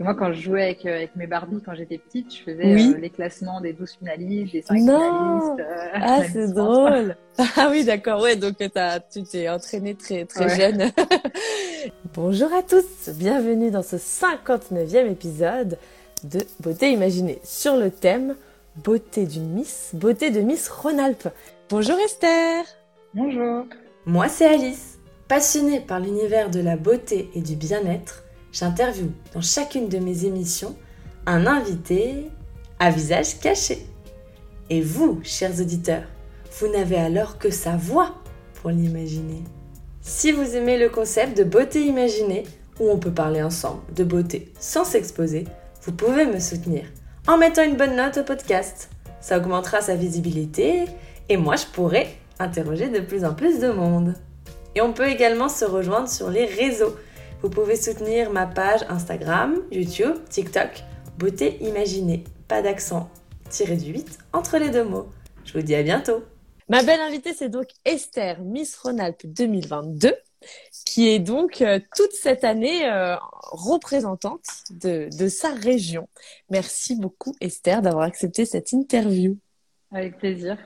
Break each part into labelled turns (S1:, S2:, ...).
S1: moi, quand je jouais avec, euh, avec mes Barbies quand j'étais petite, je faisais euh, les classements des 12 finalistes, des 5 finalistes.
S2: Euh, ah, c'est drôle. Ah oui, d'accord. Ouais, donc as, tu t'es entraînée très, très jeune. Bonjour à tous. Bienvenue dans ce 59e épisode de Beauté imaginée sur le thème Beauté d'une Miss, beauté de Miss Rhône-Alpes. Bonjour Esther.
S1: Bonjour.
S3: Moi, c'est Alice. Passionnée par l'univers de la beauté et du bien-être, j'interviewe dans chacune de mes émissions un invité à visage caché. Et vous, chers auditeurs, vous n'avez alors que sa voix pour l'imaginer. Si vous aimez le concept de beauté imaginée, où on peut parler ensemble de beauté sans s'exposer, vous pouvez me soutenir en mettant une bonne note au podcast. Ça augmentera sa visibilité et moi je pourrai interroger de plus en plus de monde. Et on peut également se rejoindre sur les réseaux. Vous pouvez soutenir ma page Instagram, YouTube, TikTok, Beauté Imaginée. Pas d'accent, tiré du 8 entre les deux mots. Je vous dis à bientôt.
S2: Ma belle invitée, c'est donc Esther, Miss Rhône-Alpes 2022, qui est donc euh, toute cette année euh, représentante de, de sa région. Merci beaucoup Esther d'avoir accepté cette interview.
S1: Avec plaisir.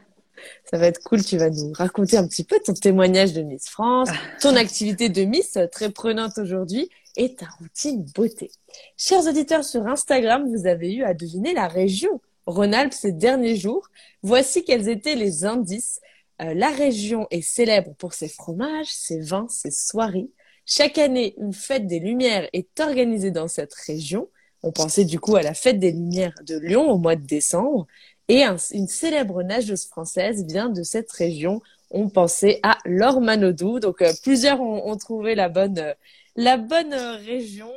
S2: Ça va être cool. Tu vas nous raconter un petit peu ton témoignage de Miss France, ton activité de Miss euh, très prenante aujourd'hui et ta routine beauté. Chers auditeurs sur Instagram, vous avez eu à deviner la région Rhône-Alpes ces derniers jours. Voici quels étaient les indices. Euh, la région est célèbre pour ses fromages, ses vins, ses soirées. Chaque année, une fête des Lumières est organisée dans cette région. On pensait du coup à la fête des Lumières de Lyon au mois de décembre. Et une célèbre nageuse française vient de cette région. On pensait à Laure Manodou. Donc euh, plusieurs ont, trouvé la bonne, euh, euh, région.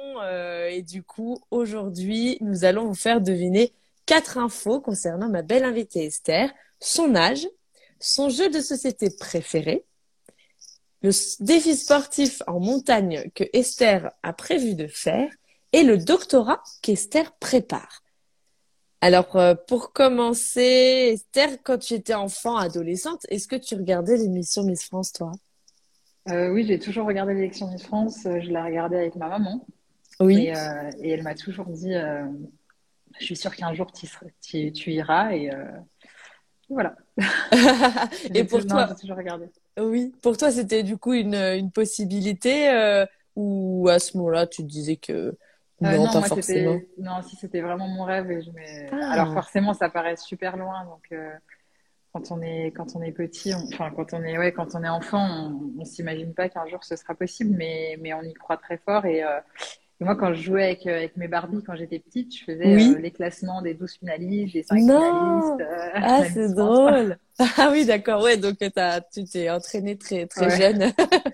S2: et du coup, aujourd'hui, nous allons vous faire deviner quatre infos concernant ma belle invitée Esther, son âge, son jeu de société préféré, le défi sportif en montagne que Esther a prévu de faire et le doctorat qu'Esther prépare. Alors, euh, pour commencer, Esther, quand tu étais enfant, adolescente, est-ce que tu regardais l'émission Miss France, toi?
S1: Euh, Oui, j'ai toujours regardé l'élection Miss France. Euh, je la regardais avec ma maman.
S2: Oui.
S1: Et, elle m'a toujours dit Je suis sûre qu'un jour, tu, tu iras. Et voilà.
S2: et pour toi
S1: toujours regardé.
S2: Oui. Pour toi, c'était du coup une, une possibilité ou à ce moment-là, tu te disais que
S1: euh, non, forcément. Non, si c'était vraiment mon rêve. Et je ah. Alors forcément, ça paraît super loin. Donc euh, quand on est quand on est petit, enfin quand on est ouais quand on est enfant, on, on s'imagine pas qu'un jour ce sera possible, mais mais on y croit très fort et euh, moi, quand je jouais avec, avec mes Barbies quand j'étais petite, je faisais les classements des 12 finalistes, des 5 finalistes.
S2: Euh, ah, c'est drôle. Ah oui, d'accord. Ouais, donc as, tu t'es entraînée très très jeune.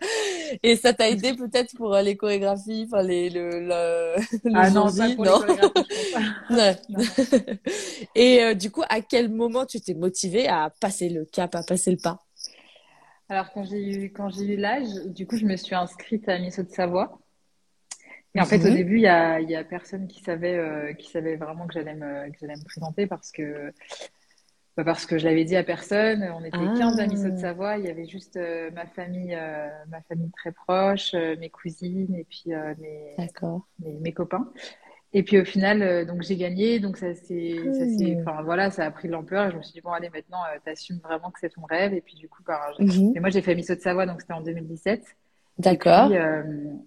S2: Et ça t'a aidé peut-être pour les chorégraphies, enfin les le, le,
S1: ah non, pas pour non? Les
S2: non. Et du coup, à quel moment tu t'es motivée à passer le cap, à passer le pas?
S1: Alors quand j'ai eu quand j'ai eu l'âge, du coup, je me suis inscrite à Miss de Savoie. Et en fait, au mhm. début, il y a, y a personne qui savait, euh, qui savait vraiment que j'allais me, que j'allais me présenter parce que, bah parce que je l'avais dit à personne. On était 15 amis de Savoie. Il y avait juste euh, ma famille, euh, ma famille très proche, mes cousines et puis mes, mes, mes, copains. Et puis au final, donc j'ai gagné. Donc ça c'est, enfin voilà, ça a pris de l'ampleur. Et je me suis dit bon allez maintenant, t'assumes vraiment que c'est ton rêve. Et puis du coup, bah, mhm. moi j'ai fait Miss de Savoie, donc c'était en 2017.
S2: D'accord.
S1: Euh,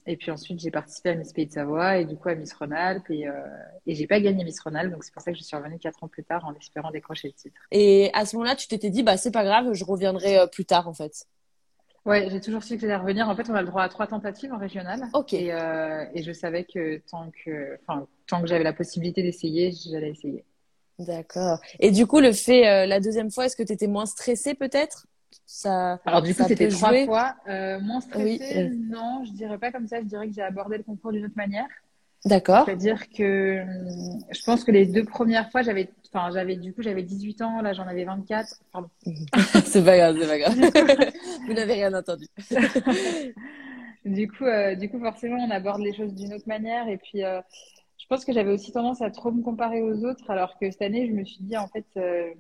S1: et, puis ensuite, j'ai participé à Miss Pays de Savoie et du coup à Miss Rhône-Alpes. Et, euh, et j'ai pas gagné Miss Rhône-Alpes, donc c'est pour ça que je suis revenue quatre ans plus tard en espérant décrocher le titre.
S2: Et à ce moment-là, tu t'étais dit, bah c'est pas grave, je reviendrai euh, plus tard en fait.
S1: Ouais, j'ai toujours su que j'allais revenir. En fait, on a le droit à trois tentatives en régional.
S2: Ok.
S1: Et, euh, et je savais que tant que, tant que j'avais la possibilité d'essayer, j'allais essayer.
S2: D'accord. Et du coup, le fait la deuxième fois, est-ce que tu étais moins stressée peut-être?
S1: Ça, Alors du coup, c'était trois fois. Euh, moins stressé, non, je dirais pas comme ça. Je dirais que j'ai abordé le concours d'une autre manière.
S2: D'accord.
S1: C'est-à-dire que hum, je pense que les deux premières fois, j'avais, enfin, j'avais du coup, j'avais 18 ans, là, j'en avais 24. Pardon.
S2: c'est pas grave, c'est pas grave. Vous n'avez rien entendu.
S1: du coup, euh, du coup, forcément, on aborde les choses d'une autre manière. Et puis, euh, je pense que j'avais aussi tendance à trop me comparer aux autres, alors que cette année, je me suis dit, en fait, euh,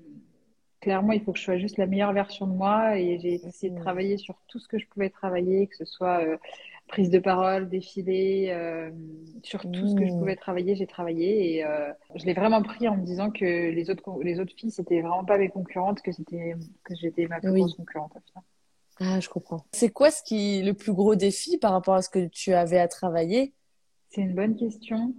S1: clairement, il faut que je sois juste la meilleure version de moi et j'ai essayé de travailler sur tout ce que je pouvais travailler, que ce soit euh, prise de parole, défilé, euh, sur tout ce que je
S2: Mmh.
S1: pouvais travailler, j'ai travaillé et euh, je l'ai vraiment pris en me disant que les autres, les autres filles, c'était vraiment pas mes concurrentes, que c'était, que j'étais ma plus
S2: Oui.
S1: grosse concurrente.
S2: Ah, je comprends. C'est quoi ce qui le plus gros défi par rapport à ce que tu avais à travailler?
S1: C'est une bonne question.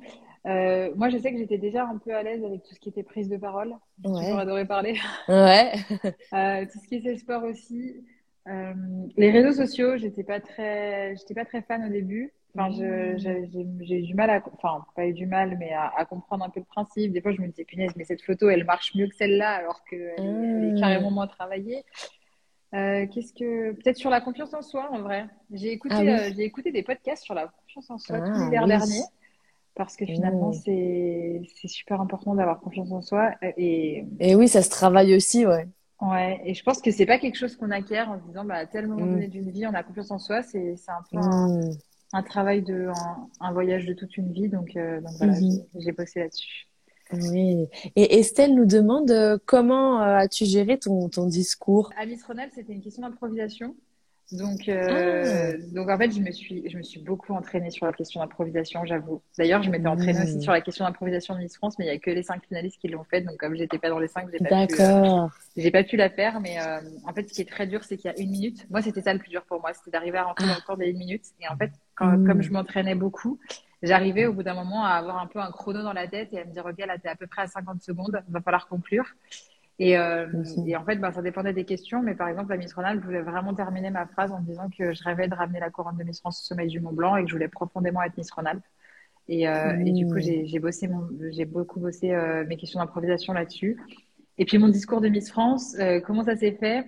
S1: Euh, moi, je sais que j'étais déjà un peu à l'aise avec tout ce qui était prise de parole. J'ai
S2: Ouais.
S1: toujours adoré parler.
S2: Ouais.
S1: Euh, tout ce qui était sport aussi. Euh, les réseaux sociaux, j'étais pas très, j'étais pas très fan au début. Enfin, j'ai, eu du mal à, enfin, pas eu du mal, mais à, à comprendre un peu le principe. Des fois, je me disais, punaise, mais cette photo, elle marche mieux que celle-là, alors qu'elle est,
S2: Ah.
S1: carrément moins travaillée. Euh, qu'est-ce que, peut-être sur la confiance en soi, en vrai. J'ai écouté,
S2: Ah oui.
S1: euh, j'ai écouté des podcasts sur la confiance en soi tout
S2: Ah,
S1: l'hiver
S2: oui.
S1: dernier. Parce que finalement,
S2: Mm.
S1: c'est, c'est super important d'avoir confiance en soi. Et,
S2: Et oui, ça se travaille aussi, ouais.
S1: Ouais, et je pense que c'est pas quelque chose qu'on acquiert en se disant bah à tel moment
S2: Mm.
S1: donné d'une vie on a confiance en soi, c'est c'est un peu un,
S2: Mm.
S1: un travail de un, un voyage de toute une vie donc euh, donc voilà, j'ai j'ai bossé là-dessus.
S2: Oui. Et Estelle nous demande euh, comment euh, as-tu géré ton, ton discours?
S1: À Miss Ronald, c'était une question d'improvisation. Donc euh, donc en fait, je me suis je me suis beaucoup entraînée sur la question d'improvisation, j'avoue. D'ailleurs, je m'étais entraînée
S2: Mm.
S1: aussi sur la question d'improvisation de Miss France, mais il y a que les cinq finalistes qui l'ont fait donc comme j'étais pas dans les cinq, j'ai pas pu euh,
S2: D'accord.
S1: J'ai pas pu la faire, mais euh, en fait, ce qui est très dur, c'est qu'il y a une minute. Moi, c'était ça le plus dur pour moi, c'était d'arriver à rentrer dans le temps des une minute. Et en fait, quand,
S2: Mm.
S1: comme je m'entraînais beaucoup, j'arrivais au bout d'un moment à avoir un peu un chrono dans la tête et à me dire, OK, là, t'es à peu près à 50 secondes, va falloir conclure. Et, euh, et en fait, ben, ça dépendait des questions, mais par exemple, la Miss Ronald voulait vraiment terminer ma phrase en me disant que je rêvais de ramener la couronne de Miss France au sommet du Mont Blanc et que je voulais profondément être Miss Ronald. Et, euh, et du coup,
S2: Mm.
S1: j'ai bossé j'ai beaucoup bossé euh, mes questions d'improvisation là-dessus. Et puis mon discours de Miss France, comment ça s'est fait?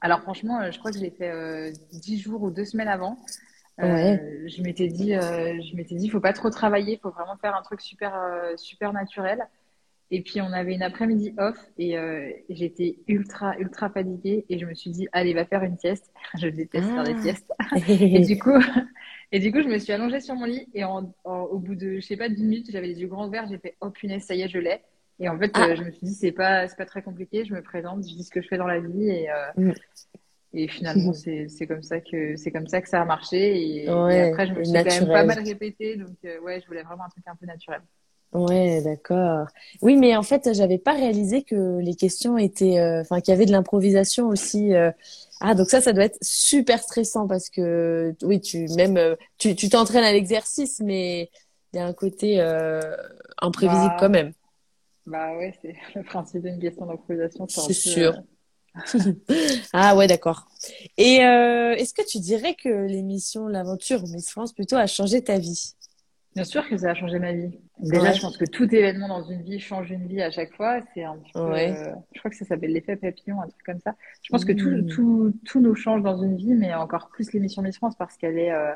S1: Alors franchement, je crois que je l'ai fait dix jours ou deux semaines avant.
S2: Ouais.
S1: je m'étais dit, je m'étais dit, faut pas trop travailler, faut vraiment faire un truc super, super naturel. Et puis on avait une après-midi off et euh, j'étais ultra, ultra fatiguée et je me suis dit, allez, va faire une sieste. Je déteste faire des
S2: Ah.
S1: siestes. Et du coup, et du coup, je me suis allongée sur mon lit et en, en- au bout de, je sais pas, d'une minute, j'avais les yeux grands ouverts, j'ai fait, oh punaise, ça y est, je l'ai. Et en fait,
S2: Ah.
S1: euh, je me suis dit, c'est pas, pas très compliqué, je me présente, je dis ce que je fais dans la vie et, euh,
S2: Mm.
S1: et finalement, c'est, comme ça que, c'est comme ça que ça a marché. Et, et après, je me
S2: et
S1: suis quand même
S2: naturel.
S1: pas mal répétée, donc euh, ouais, je voulais vraiment un truc un peu naturel.
S2: Ouais, d'accord. Oui, mais en fait, j'avais pas réalisé que les questions étaient, euh, enfin, qu'il y avait de l'improvisation aussi. euh. Ah, donc ça, ça doit être super stressant parce que, oui, tu même, euh, tu, tu t'entraînes à l'exercice, mais il y a un côté euh, imprévisible
S1: Bah,
S2: quand même.
S1: Bah ouais, c'est le principe d'une question d'improvisation.
S2: C'est sûr. Ah ouais, d'accord. Et est-ce que tu dirais que l'émission L'Aventure Miss France plutôt a changé ta vie?
S1: Bien sûr que ça a changé ma vie. Déjà,
S2: Ouais.
S1: je pense que tout événement dans une vie change une vie à chaque fois. C'est un petit peu,
S2: Ouais.
S1: euh, je crois que ça s'appelle l'effet papillon, un truc comme ça. Je pense que tout,
S2: Mm.
S1: tout, tout nous change dans une vie, mais encore plus l'émission Miss France parce qu'elle est, euh,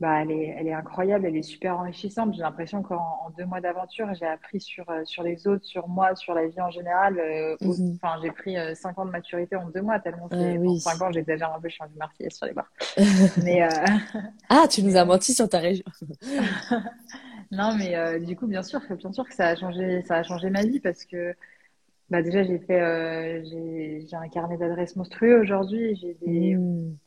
S1: bah, elle est, elle est incroyable, elle est super enrichissante. J'ai l'impression qu'en en deux mois d'aventure, j'ai appris sur, euh, sur les autres, sur moi, sur la vie en général. euh,
S2: Mhm.
S1: Enfin, j'ai pris euh, cinq ans de maturité en deux mois, tellement
S2: Ah
S1: bon,
S2: oui.
S1: cinq ans, j'exagère un peu, je suis un sur les bars. Mais, euh,
S2: Ah, tu nous as menti sur ta région.
S1: Non, mais euh, du coup, bien sûr, que- bien sûr que ça a changé, ça a changé ma vie parce que bah déjà j'ai fait, euh, j'ai, j'ai un carnet d'adresses monstrueux aujourd'hui. J'ai des,
S2: Mm.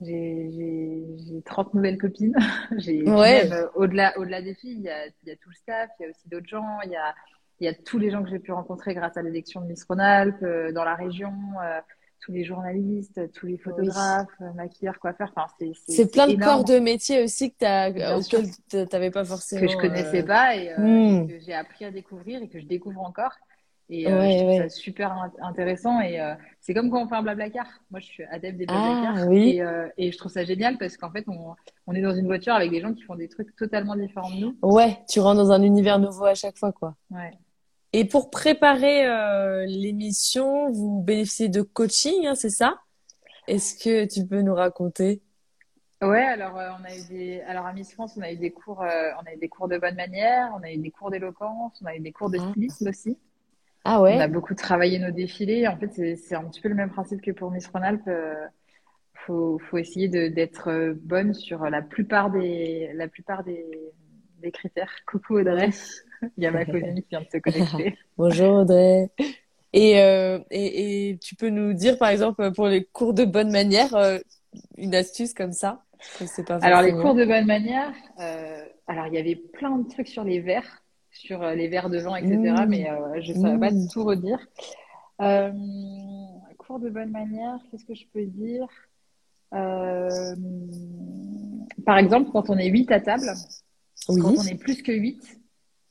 S1: J'ai, j'ai, j'ai 30 nouvelles copines.
S2: Ouais.
S1: euh, au-delà, au-delà des filles, il y a, il y a tout le staff, il y a aussi d'autres gens, il y a, il y a tous les gens que j'ai pu rencontrer grâce à l'élection de Miss Rhône-Alpes euh, dans la région, euh, tous les journalistes, tous les photographes, euh, maquilleurs, coiffeurs. Enfin, c'est,
S2: plein de corps de métier aussi que auxquels t- t'avais pas forcément.
S1: que je connaissais
S2: euh,
S1: pas et, euh,
S2: Hmm.
S1: et que j'ai appris à découvrir et que je découvre encore. Et euh,
S2: Ouais,
S1: je trouve
S2: ouais.
S1: ça super in- intéressant. Et euh, c'est comme quand on fait un blablacar. Moi, je suis adepte des
S2: Ah,
S1: blablacars.
S2: oui.
S1: Et, euh, et je trouve ça génial parce qu'en fait, on, on est dans une voiture avec des gens qui font des trucs totalement différents de nous.
S2: Ouais, tu rentres dans un univers nouveau à chaque fois, quoi.
S1: Ouais.
S2: Et pour préparer l'émission, vous bénéficiez de coaching, hein, c'est ça? Est-ce que tu peux nous raconter?
S1: Ouais, alors euh, on a eu des, alors à Miss France, on a eu des cours, euh, on a eu des cours de bonne manière, on a eu des cours d'éloquence, on a eu des cours de
S2: Ah.
S1: stylisme aussi.
S2: Ah
S1: On a beaucoup travaillé nos défilés. En fait, c'est un petit peu le même principe que pour Miss Rhône-Alpes. Euh, faut, faut essayer d'être euh, bonne sur la plupart des, la plupart des, des critères. Coucou Audrey, il y a ma cousine qui vient de se connecter.
S2: Bonjour Audrey. Et, euh, et, et tu peux nous dire, par exemple, pour les cours de bonne manière, euh, une astuce comme ça? Pas
S1: Alors, les cours de bonne manière, euh, alors il y avait plein de trucs sur les verres, sur euh, les verres de vin, etc.
S2: Mmh.
S1: Mais euh, je ne saurais pas
S2: Mmh.
S1: tout redire. Euh, cours de bonne manière, qu'est-ce que je peux dire? Euh, par exemple, quand on est 8 à table,
S2: Oui.
S1: quand on est plus que 8,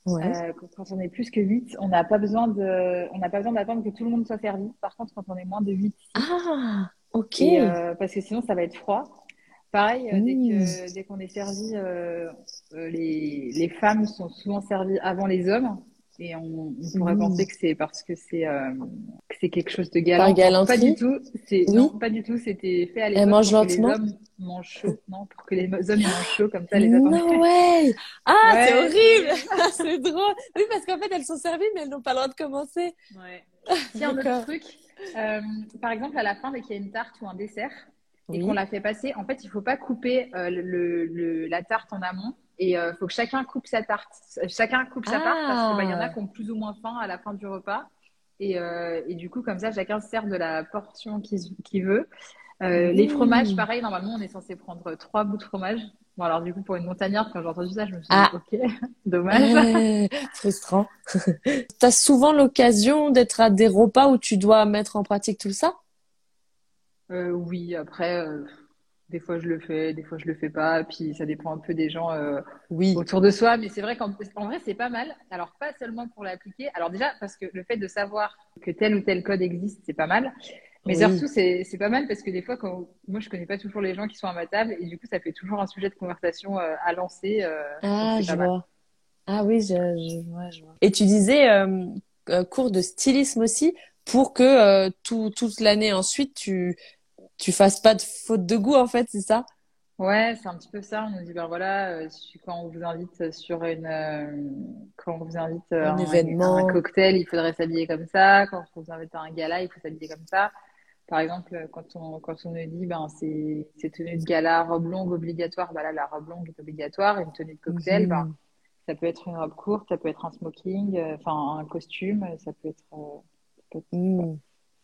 S2: Ouais.
S1: euh, quand on est plus que 8, on n'a pas besoin de, on n'a pas besoin d'attendre que tout le monde soit servi. Par contre, quand on est moins de 8, si.
S2: Ah, ok.
S1: Et, parce que sinon, ça va être froid. Pareil, dès
S2: Mmh.
S1: dès qu'on est servi, euh, les, les femmes sont souvent servies avant les hommes. Et on, on pourrait
S2: Mmh.
S1: penser que c'est parce que c'est euh, que c'est quelque chose de galant. Pas du tout. C'est,
S2: Oui.
S1: non, pas du tout. C'était fait à
S2: Elle
S1: l'époque
S2: mange
S1: pour que les
S2: lentement?
S1: hommes mangent chaud. Non, pour que les hommes mangent chaud, comme ça, les attendent.
S2: No way! Ah, c'est horrible! c'est drôle! Oui, parce qu'en fait, elles sont servies, mais elles n'ont pas le droit de commencer.
S1: Ouais. Il y a un autre truc. Euh, par exemple, à la fin, dès qu'il y a une tarte ou un dessert et
S2: Oui.
S1: qu'on la fait passer, en fait, il faut pas couper euh, le, le- la tarte en amont et il faut que chacun coupe sa tarte. Chacun coupe sa part parce qu'il y en a
S2: Ah.
S1: qui ont plus ou moins faim à la fin du repas. Et, euh, et du coup, comme ça, chacun se sert de la portion qu'il veut. Euh, Les
S2: Mmh.
S1: fromages, pareil, normalement, on est censé prendre trois bouts de fromage. Bon, alors du coup, pour une montagnarde, quand j'ai entendu ça, je me suis dit,
S2: Ah.
S1: ok, dommage.
S2: Euh, frustrant. T'as souvent l'occasion d'être à des repas où tu dois mettre en pratique tout ça?
S1: Euh, oui, après, euh, des fois je le fais, des fois je le fais pas, puis ça dépend un peu des gens euh,
S2: Oui.
S1: autour de soi, mais c'est vrai qu'en en vrai c'est pas mal. Alors pas seulement pour l'appliquer, alors déjà parce que le fait de savoir que tel ou tel code existe, c'est pas mal, mais
S2: Oui.
S1: surtout c'est pas mal parce que des fois quand moi je connais pas toujours les gens qui sont à ma table et du coup ça fait toujours un sujet de conversation euh, à lancer. euh,
S2: Ah, je
S1: mal.
S2: vois. Ah oui, je, je vois, je vois. Et tu disais cours de stylisme aussi pour que euh, tout, toute l'année ensuite tu tu fasses pas de faute de goût en fait, c'est ça?
S1: Ouais, c'est un petit peu ça. On nous dit, ben voilà, euh, quand on vous invite sur une, euh, quand on vous invite euh,
S2: Un
S1: à un,
S2: événement.
S1: un cocktail, il faudrait s'habiller comme ça. Quand on vous invite à un gala, il faut s'habiller comme ça. Par exemple, quand on, quand on nous dit, ben c'est, c'est tenue de gala, robe longue obligatoire, bah là, la robe longue est obligatoire. Une tenue de cocktail, ben,
S2: Mhm.
S1: ça peut être une robe courte, ça peut être un smoking, euh, enfin, un costume, ça peut être, euh, ça peut être-
S2: Hmm.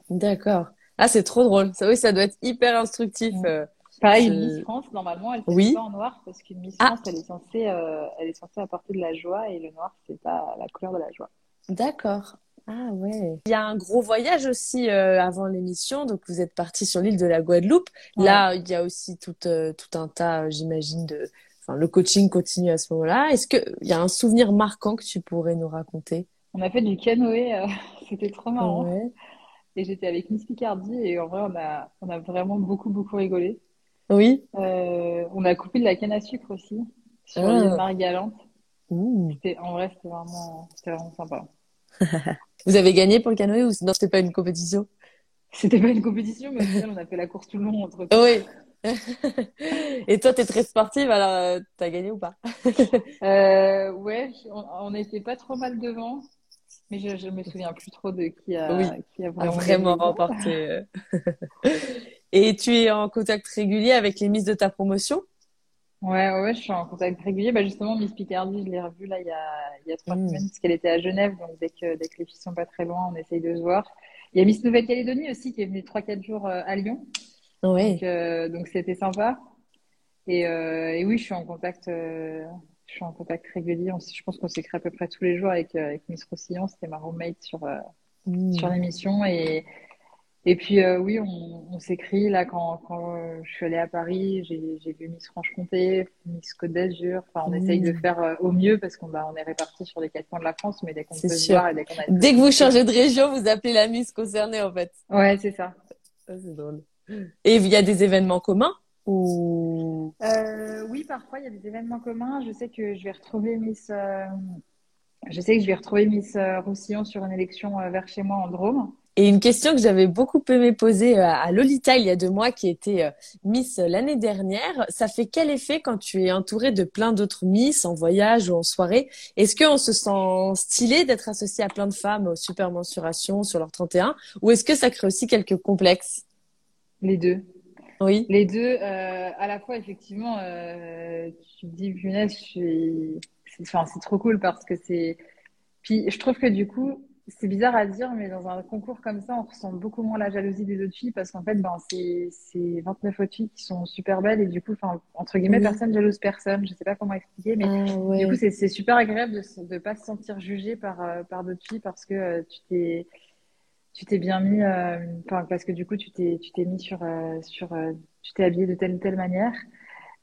S2: D'accord. Ah, c'est trop drôle. Ça, oui, ça doit être hyper instructif.
S1: Mm.
S2: euh.
S1: Pareil,
S2: Je-
S1: une Miss France, normalement, elle
S2: Oui.
S1: ne pas en noir parce qu'une Miss
S2: Ah.
S1: France, elle est censée, euh, elle est censée apporter de la joie et le noir, c'est pas la couleur de la joie.
S2: D'accord. Ah ouais. Il y a un gros voyage aussi euh, avant l'émission. Donc vous êtes parti sur l'île de la Guadeloupe.
S1: Ouais.
S2: Là, il y a aussi tout, euh, tout un tas, j'imagine, de. Enfin, le coaching continue à ce moment-là. Est-ce que il y a un souvenir marquant que tu pourrais nous raconter?
S1: On a fait du canoë, euh, c'était trop marrant.
S2: Ouais.
S1: Et j'étais avec Miss Picardie et en vrai, on a, on a vraiment beaucoup, beaucoup rigolé.
S2: Oui.
S1: Euh, on a coupé de la canne à sucre aussi sur
S2: Ah. Ouh.
S1: C'était, en vrai, c'était vraiment, c'était vraiment sympa.
S2: Vous avez gagné pour le canoë ou non, c'était pas une compétition?
S1: C'était pas une compétition, mais au final, on a fait la course tout le long entre
S2: Oui. Et toi, t'es très sportive, alors euh, t'as gagné ou pas?
S1: Euh, ouais, on, on était pas trop mal devant, mais je, je me souviens plus trop de qui a,
S2: Oui.
S1: qui a
S2: a
S1: vraiment
S2: remporté. euh. Et tu es en contact régulier avec les Miss de ta promotion?
S1: Ouais, ouais, ouais, je suis en contact régulier. Bah, justement, Miss Picardie, je l'ai revue là il y a, il y a trois
S2: Mm.
S1: semaines parce qu'elle était à Genève. Donc, dès que, dès que les filles sont pas très loin, on essaye de se voir. Il y a Miss Nouvelle-Calédonie aussi qui est venue trois, quatre jours euh, à Lyon.
S2: Oui.
S1: Donc, euh, donc c'était sympa. Et, euh, et oui, je suis en contact, euh, je suis en contact régulier. On je pense qu'on s'écrit à peu près tous les jours avec, euh, avec Miss Roussillon. C'était ma roommate sur, euh,
S2: Mm.
S1: sur l'émission. Et, et puis, euh, oui, on, on s'écrit. Là, quand, quand je suis allée à Paris, j'ai, vu Miss Franche-Comté, Miss Côte d'Azur. Enfin, on
S2: Mmh.
S1: essaye de faire euh, au mieux parce qu'on bah, on est répartis sur les quatre coins de la France, mais dès qu'on peut se voir et dès qu'on a une
S2: Dès que vous changez de région, vous appelez la Miss concernée, en fait.
S1: Ouais, c'est ça.
S2: Ça, c'est drôle. Et il y a des événements communs? Ou...
S1: Euh, oui, parfois il y a des événements communs. Je sais que je vais retrouver Miss, euh, je sais que je vais retrouver Miss euh, Roussillon sur une élection vers chez moi en Drôme.
S2: Et une question que j'avais beaucoup aimé poser à Lolita il y a deux mois, qui était Miss l'année dernière. Ça fait quel effet quand tu es entourée de plein d'autres Miss en voyage ou en soirée? Est-ce qu'on se sent stylé d'être associé à plein de femmes aux super mensurations sur leur 31? Ou est-ce que ça crée aussi quelques complexes?
S1: Les deux.
S2: Oui.
S1: Les deux, euh, à la fois, effectivement, euh, tu te dis, punaise, je suis... c'est, enfin, c'est trop cool parce que c'est. Puis je trouve que du coup, c'est bizarre à dire, mais dans un concours comme ça, on ressent beaucoup moins la jalousie des autres filles parce qu'en fait, ben, c'est, c'est 29 autres filles qui sont super belles et du coup, entre guillemets,
S2: Oui.
S1: personne jalouse personne. Je sais pas comment expliquer, mais
S2: Ah
S1: du coup, c'est, super agréable de ne pas se sentir jugé par, euh, par d'autres filles parce que euh, tu t'es, tu t'es bien mis, euh, enfin, parce que du coup, tu t'es, tu t'es mis sur, euh, sur, euh, tu t'es habillé de telle ou telle manière.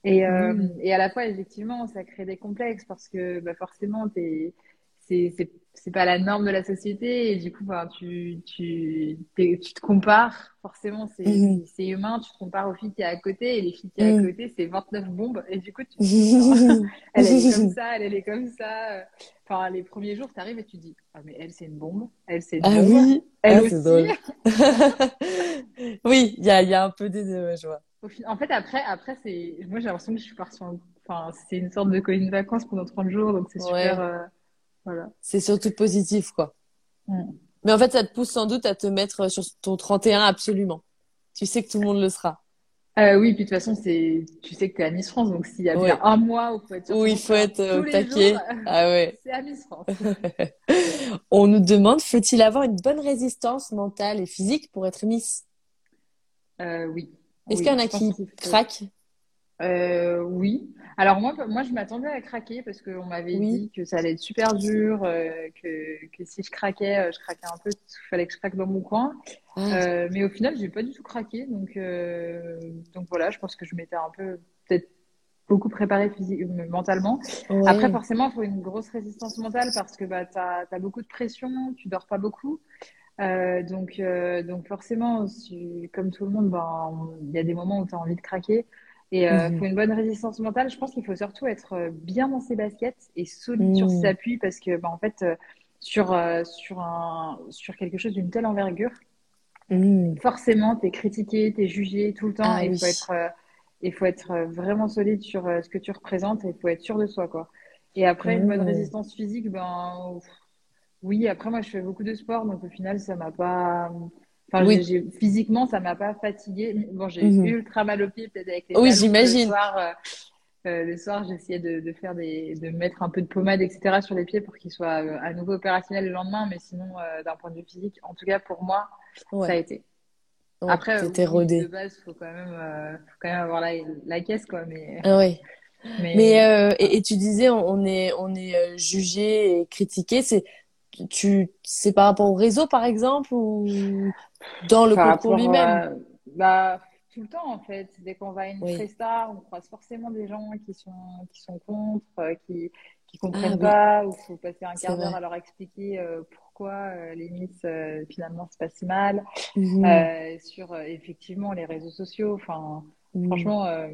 S1: Et, euh,
S2: Mm.
S1: et à la fois, effectivement, ça crée des complexes parce que bah, forcément, t'es, c'est, c'est, c'est pas la norme de la société et du coup, ben, tu, tu, tu te compares. Forcément, c'est, c'est humain, tu te compares aux filles qui a à côté et les filles qui a à
S2: Mm.
S1: côté, c'est 29 bombes et du coup, tu non, elle, est comme ça, elle, elle est comme ça. Enfin, les premiers jours, t'arrives et tu dis, ah, mais elle, c'est une bombe, elle, c'est une
S2: Ah
S1: bombe,
S2: oui,
S1: elle
S2: Ah,
S1: aussi.
S2: drôle. Oui, il y a, y a un peu des deux, je vois.
S1: En fait, après, après c'est... moi, j'ai l'impression que je suis partie sur... Enfin, c'est une sorte de colonie de vacances pendant 30 jours, donc c'est
S2: Ouais.
S1: super... euh, Voilà.
S2: C'est surtout positif, quoi.
S1: Mm.
S2: Mais en fait, ça te pousse sans doute à te mettre sur ton 31 absolument. Tu sais que tout le monde le sera.
S1: Euh, oui, puis de toute façon, c'est... tu sais que t'es à Miss France, donc s'il y a
S2: Ouais.
S1: bien un mois où il faut être sur
S2: Où
S1: son
S2: il faut
S1: 31
S2: être, euh, au taquet.
S1: jours,
S2: Ah ouais.
S1: c'est à Miss France.
S2: On nous demande, faut-il avoir une bonne résistance mentale et physique pour être Miss?
S1: Euh, oui.
S2: Est-ce
S1: Oui,
S2: qu'il y en a qui craquent?
S1: Euh, oui. Alors moi, moi, je m'attendais à craquer parce qu'on m'avait
S2: Oui.
S1: dit que ça allait être super dur, euh, que, que si je craquais, euh, je craquais un peu, il fallait que je craque dans mon coin.
S2: Ah,
S1: Euh, mais au final, j'ai pas du tout craqué. Donc, euh, donc voilà, je pense que je m'étais un peu, peut-être beaucoup préparée physiquement, mentalement. Après, forcément, il faut une grosse résistance mentale parce que bah, tu as, beaucoup de pression, tu dors pas beaucoup. Euh, donc, euh, donc forcément, si- comme tout le monde, ben, il y a des moments où tu as envie de craquer. Et il
S2: Mhm.
S1: faut une bonne résistance mentale. Je pense qu'il faut surtout être euh, bien dans ses baskets et solide sur ses appuis parce que, ben, en fait, euh, sur, euh, sur, un, sur quelque chose d'une telle envergure,
S2: Mm.
S1: forcément, tu es critiqué, tu es jugé tout le temps.
S2: Ah
S1: et il
S2: oui.
S1: faut être, euh, faut être euh, vraiment solide sur euh, ce que tu représentes et il faut être sûr de soi, quoi. Et après, une bonne
S2: Mm.
S1: résistance physique, ben, oui, après, moi, je fais beaucoup de sport, donc au final, ça m'a pas. Enfin,
S2: Oui.
S1: j'ai, physiquement, ça m'a pas fatiguée. Bon, j'ai
S2: Mhm.
S1: ultra mal aux pieds, peut-être avec les
S2: Oui, j'imagine.
S1: Le soir, euh, euh, le soir, j'essayais de, de faire des, de mettre un peu de pommade, etc., sur les pieds pour qu'ils soient euh, à nouveau opérationnels le lendemain. Mais sinon, euh, d'un point de vue physique, en tout cas, pour moi, ça a été.
S2: Ouais,
S1: Après, oui,
S2: rodée.
S1: de base, faut quand même, faut quand même avoir la, la caisse, quoi. Mais,
S2: Ah ouais.
S1: mais,
S2: Mais et, et tu disais on, est on est jugé et critiqué, c'est tu c'est par rapport au réseau par exemple ou dans le
S1: par
S2: concours
S1: rapport
S2: lui-même?
S1: bah, tout le temps, en fait. Dès qu'on va à une
S2: Oui.
S1: presta, on croise forcément des gens qui sont, qui sont contre, euh, qui, qui comprennent
S2: Ah oui.
S1: pas, ou faut passer un quart d'heure à leur expliquer euh, pourquoi euh, les Miss, euh, finalement, c'est pas si mal.
S2: Mhm.
S1: Euh, sur, euh, effectivement, les réseaux sociaux, enfin,
S2: Mhm.
S1: franchement, euh,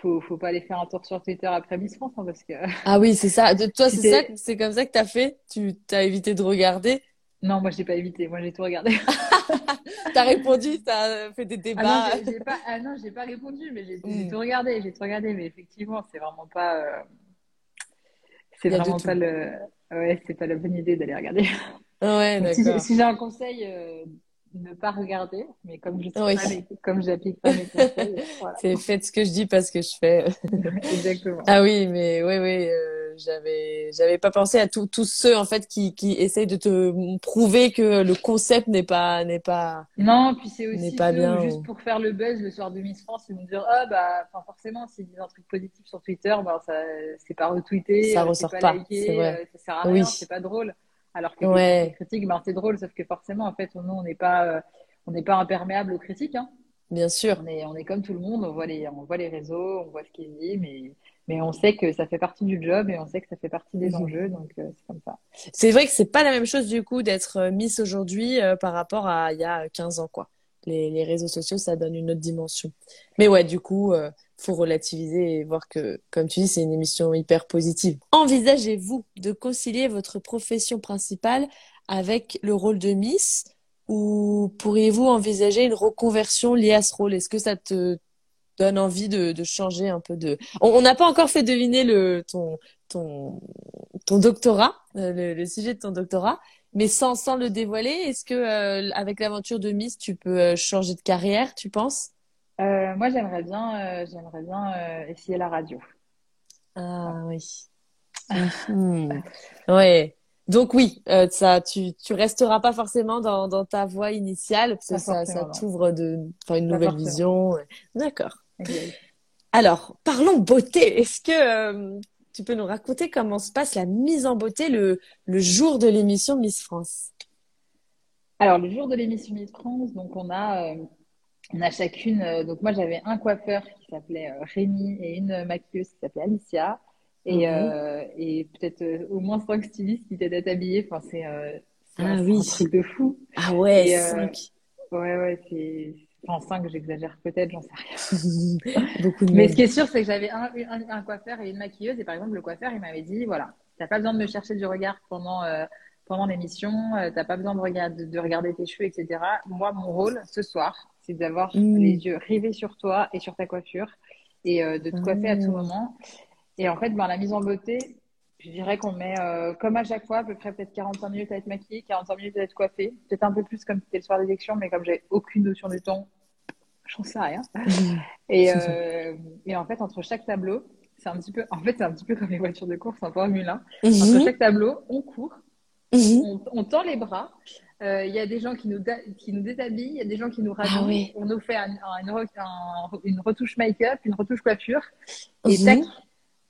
S1: faut, faut pas aller faire un tour sur Twitter après Miss France, hein, parce que
S2: Ah oui, c'est ça. De toi, c'est ça, c'est comme ça que t'as fait? Tu t'as évité de regarder?
S1: Non, moi, j'ai pas évité, moi, j'ai tout regardé.
S2: T'as répondu, t'as fait des
S1: Ah
S2: débats.
S1: non, j'ai j'ai pas, ah non, j'ai pas répondu, mais j'ai
S2: Mm.
S1: tout regardé, j'ai tout regardé, mais effectivement, c'est vraiment pas, euh, c'est vraiment pas le, ouais, c'est pas la bonne idée d'aller regarder.
S2: Ouais,
S1: si
S2: d'accord.
S1: si j'ai un conseil, euh, ne pas regarder, mais comme je
S2: Oui.
S1: pas mes- comme j'applique pas mes conseils, voilà.
S2: C'est faites ce que je dis parce que je fais.
S1: Exactement.
S2: Ah oui, mais oui, oui, euh, j'avais, j'avais pas pensé à tous tous ceux en fait qui, qui essayent de te prouver que le concept n'est pas, n'est pas.
S1: Non, puis c'est aussi
S2: pas bien,
S1: juste
S2: ou-
S1: pour faire le buzz le soir de Miss France, ils vont dire ah bah enfin forcément s'ils disent un truc positif sur Twitter, bah ça c'est pas retweeté,
S2: Ça
S1: euh,
S2: ressort
S1: c'est
S2: pas,
S1: liké,
S2: vrai.
S1: euh, ça sert à
S2: Oui.
S1: rien, c'est pas drôle. Alors que
S2: Ouais.
S1: les critiques, ben c'est drôle, sauf que forcément en fait nous on n'est pas euh, on n'est pas imperméable aux critiques, hein.
S2: Bien sûr.
S1: On est on est comme tout le monde, on voit les on voit les réseaux, on voit ce qui est dit, mais mais on sait que ça fait partie du job et on sait que ça fait partie des
S2: Mhm.
S1: enjeux, donc euh, c'est comme ça.
S2: C'est vrai que c'est pas la même chose du coup d'être euh, Miss aujourd'hui euh, par rapport à il y a 15 ans quoi. Les, les réseaux sociaux, ça donne une autre dimension. Mais ouais, du coup, euh, faut relativiser et voir que, comme tu dis, c'est une émission hyper positive. Envisagez-vous de concilier votre profession principale avec le rôle de Miss ou pourriez-vous envisager une reconversion liée à ce rôle? Est-ce que ça te donne envie de, de changer un peu de... On n'a pas encore fait deviner le, ton, ton, ton doctorat, euh, le, le sujet de ton doctorat, mais sans, sans le dévoiler, est-ce que euh, avec l'aventure de Miss, tu peux euh, changer de carrière, tu penses?
S1: Euh, moi j'aimerais bien euh, j'aimerais bien euh, essayer la radio.
S2: Ah oui. Mhm. Ouais. Donc oui, euh, ça, tu, tu resteras pas forcément dans, dans ta voie initiale, parce que ça, ça t'ouvre de, enfin, une nouvelle vision. D'accord. Alors, parlons beauté. Est-ce que euh, tu peux nous raconter comment se passe la mise en beauté le, le jour de l'émission Miss France?
S1: Alors, le jour de l'émission Miss France, donc on a, euh, on a chacune. donc moi, j'avais un coiffeur qui s'appelait Rémi et une maquilleuse qui s'appelait Alicia. Et, euh, et peut-être euh, au moins cinq stylistes qui t'aident à t'habiller. Enfin, c'est euh,
S2: ah, un, oui.
S1: truc de fou.
S2: Ah ouais, 5.
S1: ouais, ouais, c'est. Enfin, 5, j'exagère peut-être, j'en sais
S2: rien. Beaucoup de
S1: Mais ce qui est sûr, c'est que j'avais un, un, un, coiffeur et une maquilleuse. Et par exemple, le coiffeur, il m'avait dit voilà, t'as pas besoin de me chercher du regard pendant, pendant l'émission, t'as pas besoin de, regarder, de regarder tes cheveux, etc. Moi, mon rôle ce soir, c'est d'avoir mm. les yeux rivés sur toi et sur ta coiffure et de te coiffer à tout mm. moment. Et en fait, ben, la mise en beauté, je dirais qu'on met, euh, comme à chaque fois, à peu près peut-être 45 minutes à être maquillée, 45 minutes à être coiffée. Peut-être un peu plus comme c'était le soir d'élection, mais comme j'ai aucune notion du temps, j'en sais rien. et, euh, et en fait, entre chaque tableau, c'est un petit peu, en fait, c'est un petit peu comme les voitures de course en Formule 1. Mhm. Entre chaque tableau, on court, mhm. on, tend les bras. Euh, il y a des gens qui nous, qui nous déshabillent, il y a des gens qui nous rhabillent. Ah on nous fait un, une retouche make-up, une retouche coiffure. Et tac,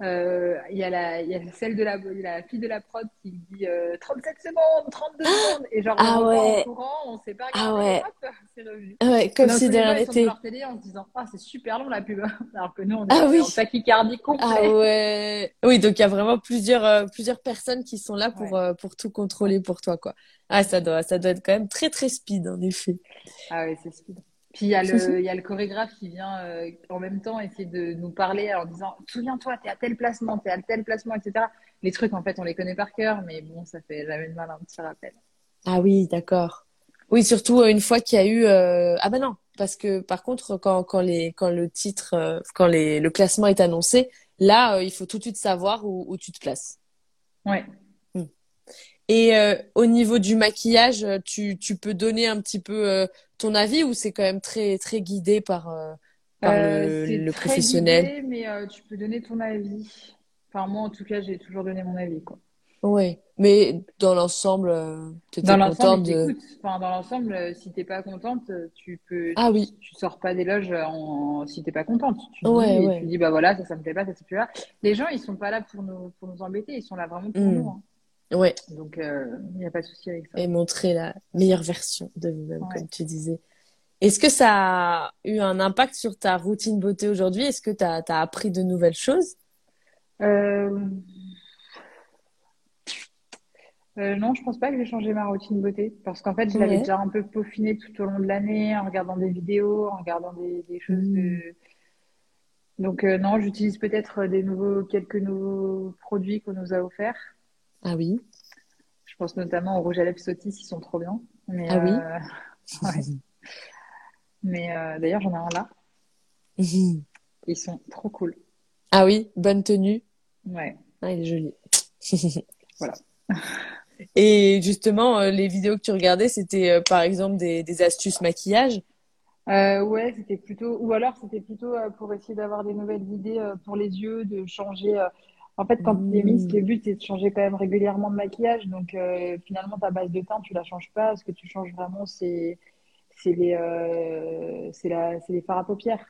S1: euh, il y, a la, y a celle de la, la fille de la prod qui dit 37 euh, secondes, 32 ah secondes, et genre
S2: ah
S1: on
S2: ouais.
S1: en courant, on sait pas
S2: ah ouais.
S1: c'est revenu.
S2: Ouais, comme si derrière
S1: était. leur télé en se disant ah c'est super long la pub, alors que nous on est
S2: ah, oui.
S1: en tachycardie complet.
S2: Ah ouais. Oui donc il y a vraiment plusieurs euh, plusieurs personnes qui sont là pour euh, pour tout contrôler pour toi quoi. Ah ça doit ça doit être quand même très très speed en effet.
S1: Ah ouais c'est speed. Puis il y, a le, il y a le chorégraphe qui vient euh, en même temps essayer de nous parler en disant Souviens-toi, t'es à tel placement, t'es à tel placement, etc. Les trucs, en fait, on les connaît par cœur, mais bon, ça fait jamais de mal un petit rappel.
S2: Ah oui, d'accord. Oui, surtout euh, une fois qu'il y a eu. Euh... Ah ben non, parce que par contre, quand, quand, les, quand le titre, quand les, le classement est annoncé, là, il faut tout de suite savoir où, où tu te places.
S1: Ouais.
S2: Et euh, au niveau du maquillage, euh, tu, tu peux donner un petit peu euh, ton avis ou c'est quand même très très guidé par, par le, le très professionnel?
S1: guidé, mais tu peux donner ton avis. Enfin moi en tout cas j'ai toujours donné mon avis quoi.
S2: Oui, mais dans l'ensemble, tu étais dans contente de...
S1: Enfin, dans l'ensemble, si t'es pas contente, tu peux.
S2: Ah oui.
S1: Tu sors pas des loges en... si t'es pas contente. Tu,
S2: ouais,
S1: dis,
S2: ouais.
S1: tu dis bah voilà ça ça me plaît pas ça c'est plus là. Les gens ils sont pas là pour nous pour nous embêter, ils sont là vraiment pour mm. nous. Hein.
S2: Ouais.
S1: Donc, il euh, n'y a pas de souci avec ça.
S2: Et montrer la meilleure version de vous-même, comme tu disais. Est-ce que ça a eu un impact sur ta routine beauté aujourd'hui? Est-ce que tu as, as, appris de nouvelles choses?
S1: Euh... Euh, non, je pense pas que j'ai changé ma routine beauté parce qu'en fait, je l'avais déjà un peu peaufiné tout au long de l'année en regardant des vidéos, en regardant des, des choses. De... Mmh. Donc euh, non, j'utilise peut-être des nouveaux quelques nouveaux produits qu'on nous a offerts.
S2: Ah oui.
S1: Je pense notamment au rouge à lèvres Sotis, ils sont trop bien.
S2: Mais, ah oui.
S1: Euh, ouais. Mais euh, d'ailleurs, j'en ai un là. Ils sont trop cool.
S2: Ah oui, bonne tenue.
S1: Ouais.
S2: Ah, il est joli.
S1: voilà.
S2: Et justement, euh, les vidéos que tu regardais, c'était par exemple des, des, astuces maquillage?
S1: Euh, Ouais, c'était plutôt, ou alors c'était plutôt pour essayer d'avoir des nouvelles idées pour les yeux, de changer en fait, quand tu es Miss, le but c'est de changer quand même régulièrement de maquillage. Donc euh, finalement, ta base de teint, tu la changes pas. Ce que tu changes vraiment, c'est les, euh, la, les fards à paupières.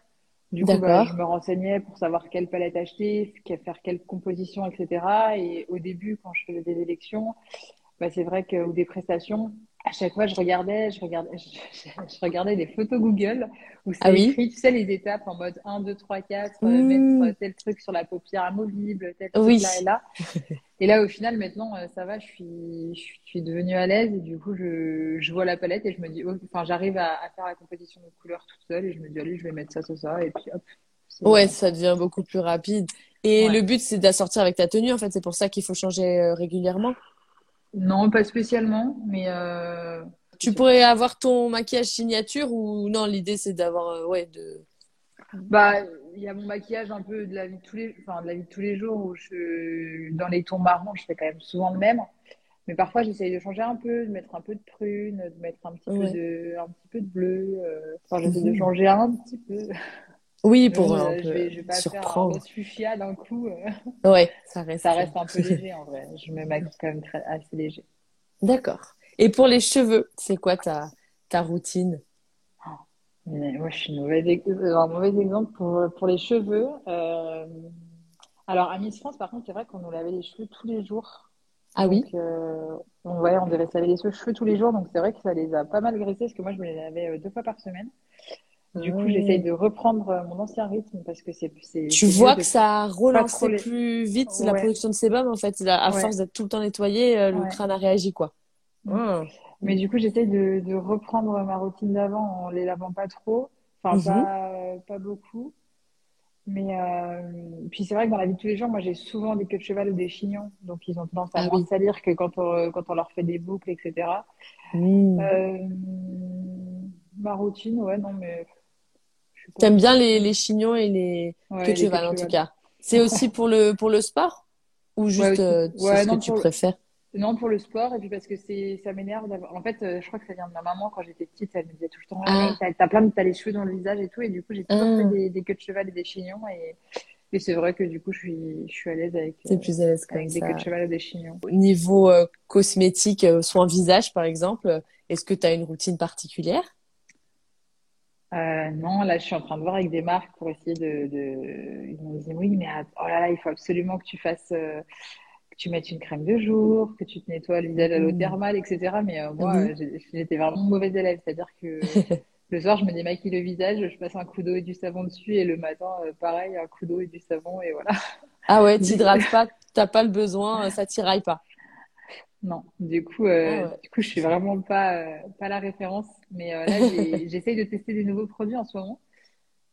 S1: Du coup, bah, je me renseignais pour savoir quelle palette acheter, faire quelle composition, etc. Et au début, quand je faisais des élections, bah, c'est vrai que ou des prestations, à chaque fois, je regardais, je regardais, je, regardais des photos Google où c'est ah écrit, tu sais, les étapes en mode 1, 2, 3, 4, mettre tel truc sur la paupière amovible, tel truc là et là. et là, au final, maintenant, euh, ça va, je suis, je suis devenue à l'aise et du coup, je, je vois la palette et je me dis, enfin, j'arrive à, à, faire la composition de couleurs toute seule et je me dis, allez, je vais mettre ça, ça, ça, et puis hop.
S2: Ouais, ça devient beaucoup plus rapide. Et le but, c'est d'assortir avec ta tenue, en fait. C'est pour ça qu'il faut changer euh, régulièrement.
S1: Non, pas spécialement, mais. Euh...
S2: Tu pourrais avoir ton maquillage signature ou non L'idée c'est d'avoir euh, ouais de.
S1: Bah, il y a mon maquillage un peu de la vie de tous les, enfin de la vie de tous les jours où je, dans les tons marrons, je fais quand même souvent le même. Mais parfois, j'essaye de changer un peu, de mettre un peu de prune, de mettre un petit peu de, un petit peu de bleu. Euh... Enfin, j'essaie de mhm. changer un petit peu.
S2: Oui,
S1: Mais
S2: pour
S1: bon,
S2: euh, un
S1: euh, je vais, je vais pas faire un
S2: surprendre.
S1: fuchsia d'un coup. euh.
S2: Ouais, ça reste.
S1: Ça reste un peu léger en vrai. Je me maquille quand même très, assez léger.
S2: D'accord. Et pour les cheveux, c'est quoi ta, ta routine?
S1: Mais moi, je suis mauvaise, euh, un mauvais exemple pour, pour les cheveux. Euh, Alors, à Miss France, par contre, c'est vrai qu'on nous lavait les cheveux tous les jours.
S2: Ah oui?
S1: Donc, euh, donc, ouais, on devait se laver les cheveux tous les jours. Donc, c'est vrai que ça les a pas mal graissés parce que moi, je me les lavais euh, deux fois par semaine. Du coup, j'essaye de reprendre euh, mon ancien rythme parce que c'est, c'est,
S2: Tu vois que ça a relancé
S1: les...
S2: plus vite la production de sébum, en fait. À
S1: ouais,
S2: force d'être tout le temps nettoyé, euh, le
S1: ouais.
S2: crâne a réagi, quoi.
S1: Mm.
S2: Ah.
S1: Mais du coup, j'essaye de, de reprendre ma routine d'avant en les lavant pas trop. Enfin,
S2: Mhm.
S1: pas, pas beaucoup. Mais euh, puis c'est vrai que dans la vie de tous les jours, moi j'ai souvent des queues de cheval ou des chignons, donc ils ont tendance à
S2: Ah
S1: moins
S2: oui.
S1: salir que quand on, quand on leur fait des boucles, etc. Euh, ma routine, ouais, non, mais.
S2: T'aimes bien les, les chignons et les queues
S1: Ouais,
S2: de en tout cas. C'est aussi pour le, pour le sport? Ou juste, euh,
S1: Ouais,
S2: ce que tu préfères?
S1: non, pour le sport, et puis parce que c'est, ça m'énerve d'avoir. En fait, euh, je crois que ça vient de ma maman quand j'étais petite, elle me disait tout le temps,
S2: Ah,
S1: t'as, plein de, t'as les cheveux dans le visage et tout, et du coup, j'ai toujours fait
S2: ah,
S1: des, des queues de cheval et des chignons, et, et c'est vrai que du coup, je suis, je suis à l'aise avec, euh,
S2: plus à l'aise comme
S1: avec des queues de cheval et des chignons.
S2: Au niveau euh, cosmétique, euh, soin visage, par exemple, euh, est-ce que tu as une routine particulière?
S1: Euh, non, là, je suis en train de voir avec des marques pour essayer de, de... Ils m'ont dit, oui, mais oh là là, il faut absolument que tu fasses, euh, que tu mettes une crème de jour, que tu te nettoies le visage à l'eau
S2: Hmm.
S1: thermale, etc. Mais euh, moi, j'ai- j'étais vraiment mauvaise élève. C'est-à-dire que le soir, je me démaquille le visage, je passe un coup d'eau et du savon dessus, et le matin, pareil, un coup d'eau et du savon, et voilà.
S2: Ah ouais, t'hydrates pas, t'as pas le besoin, ça tiraille pas.
S1: Non, du coup,
S2: Ah
S1: euh,
S2: ouais.
S1: du coup, je suis vraiment pas, euh, pas la référence. Mais euh, là, j'essaye de tester des nouveaux produits en ce moment.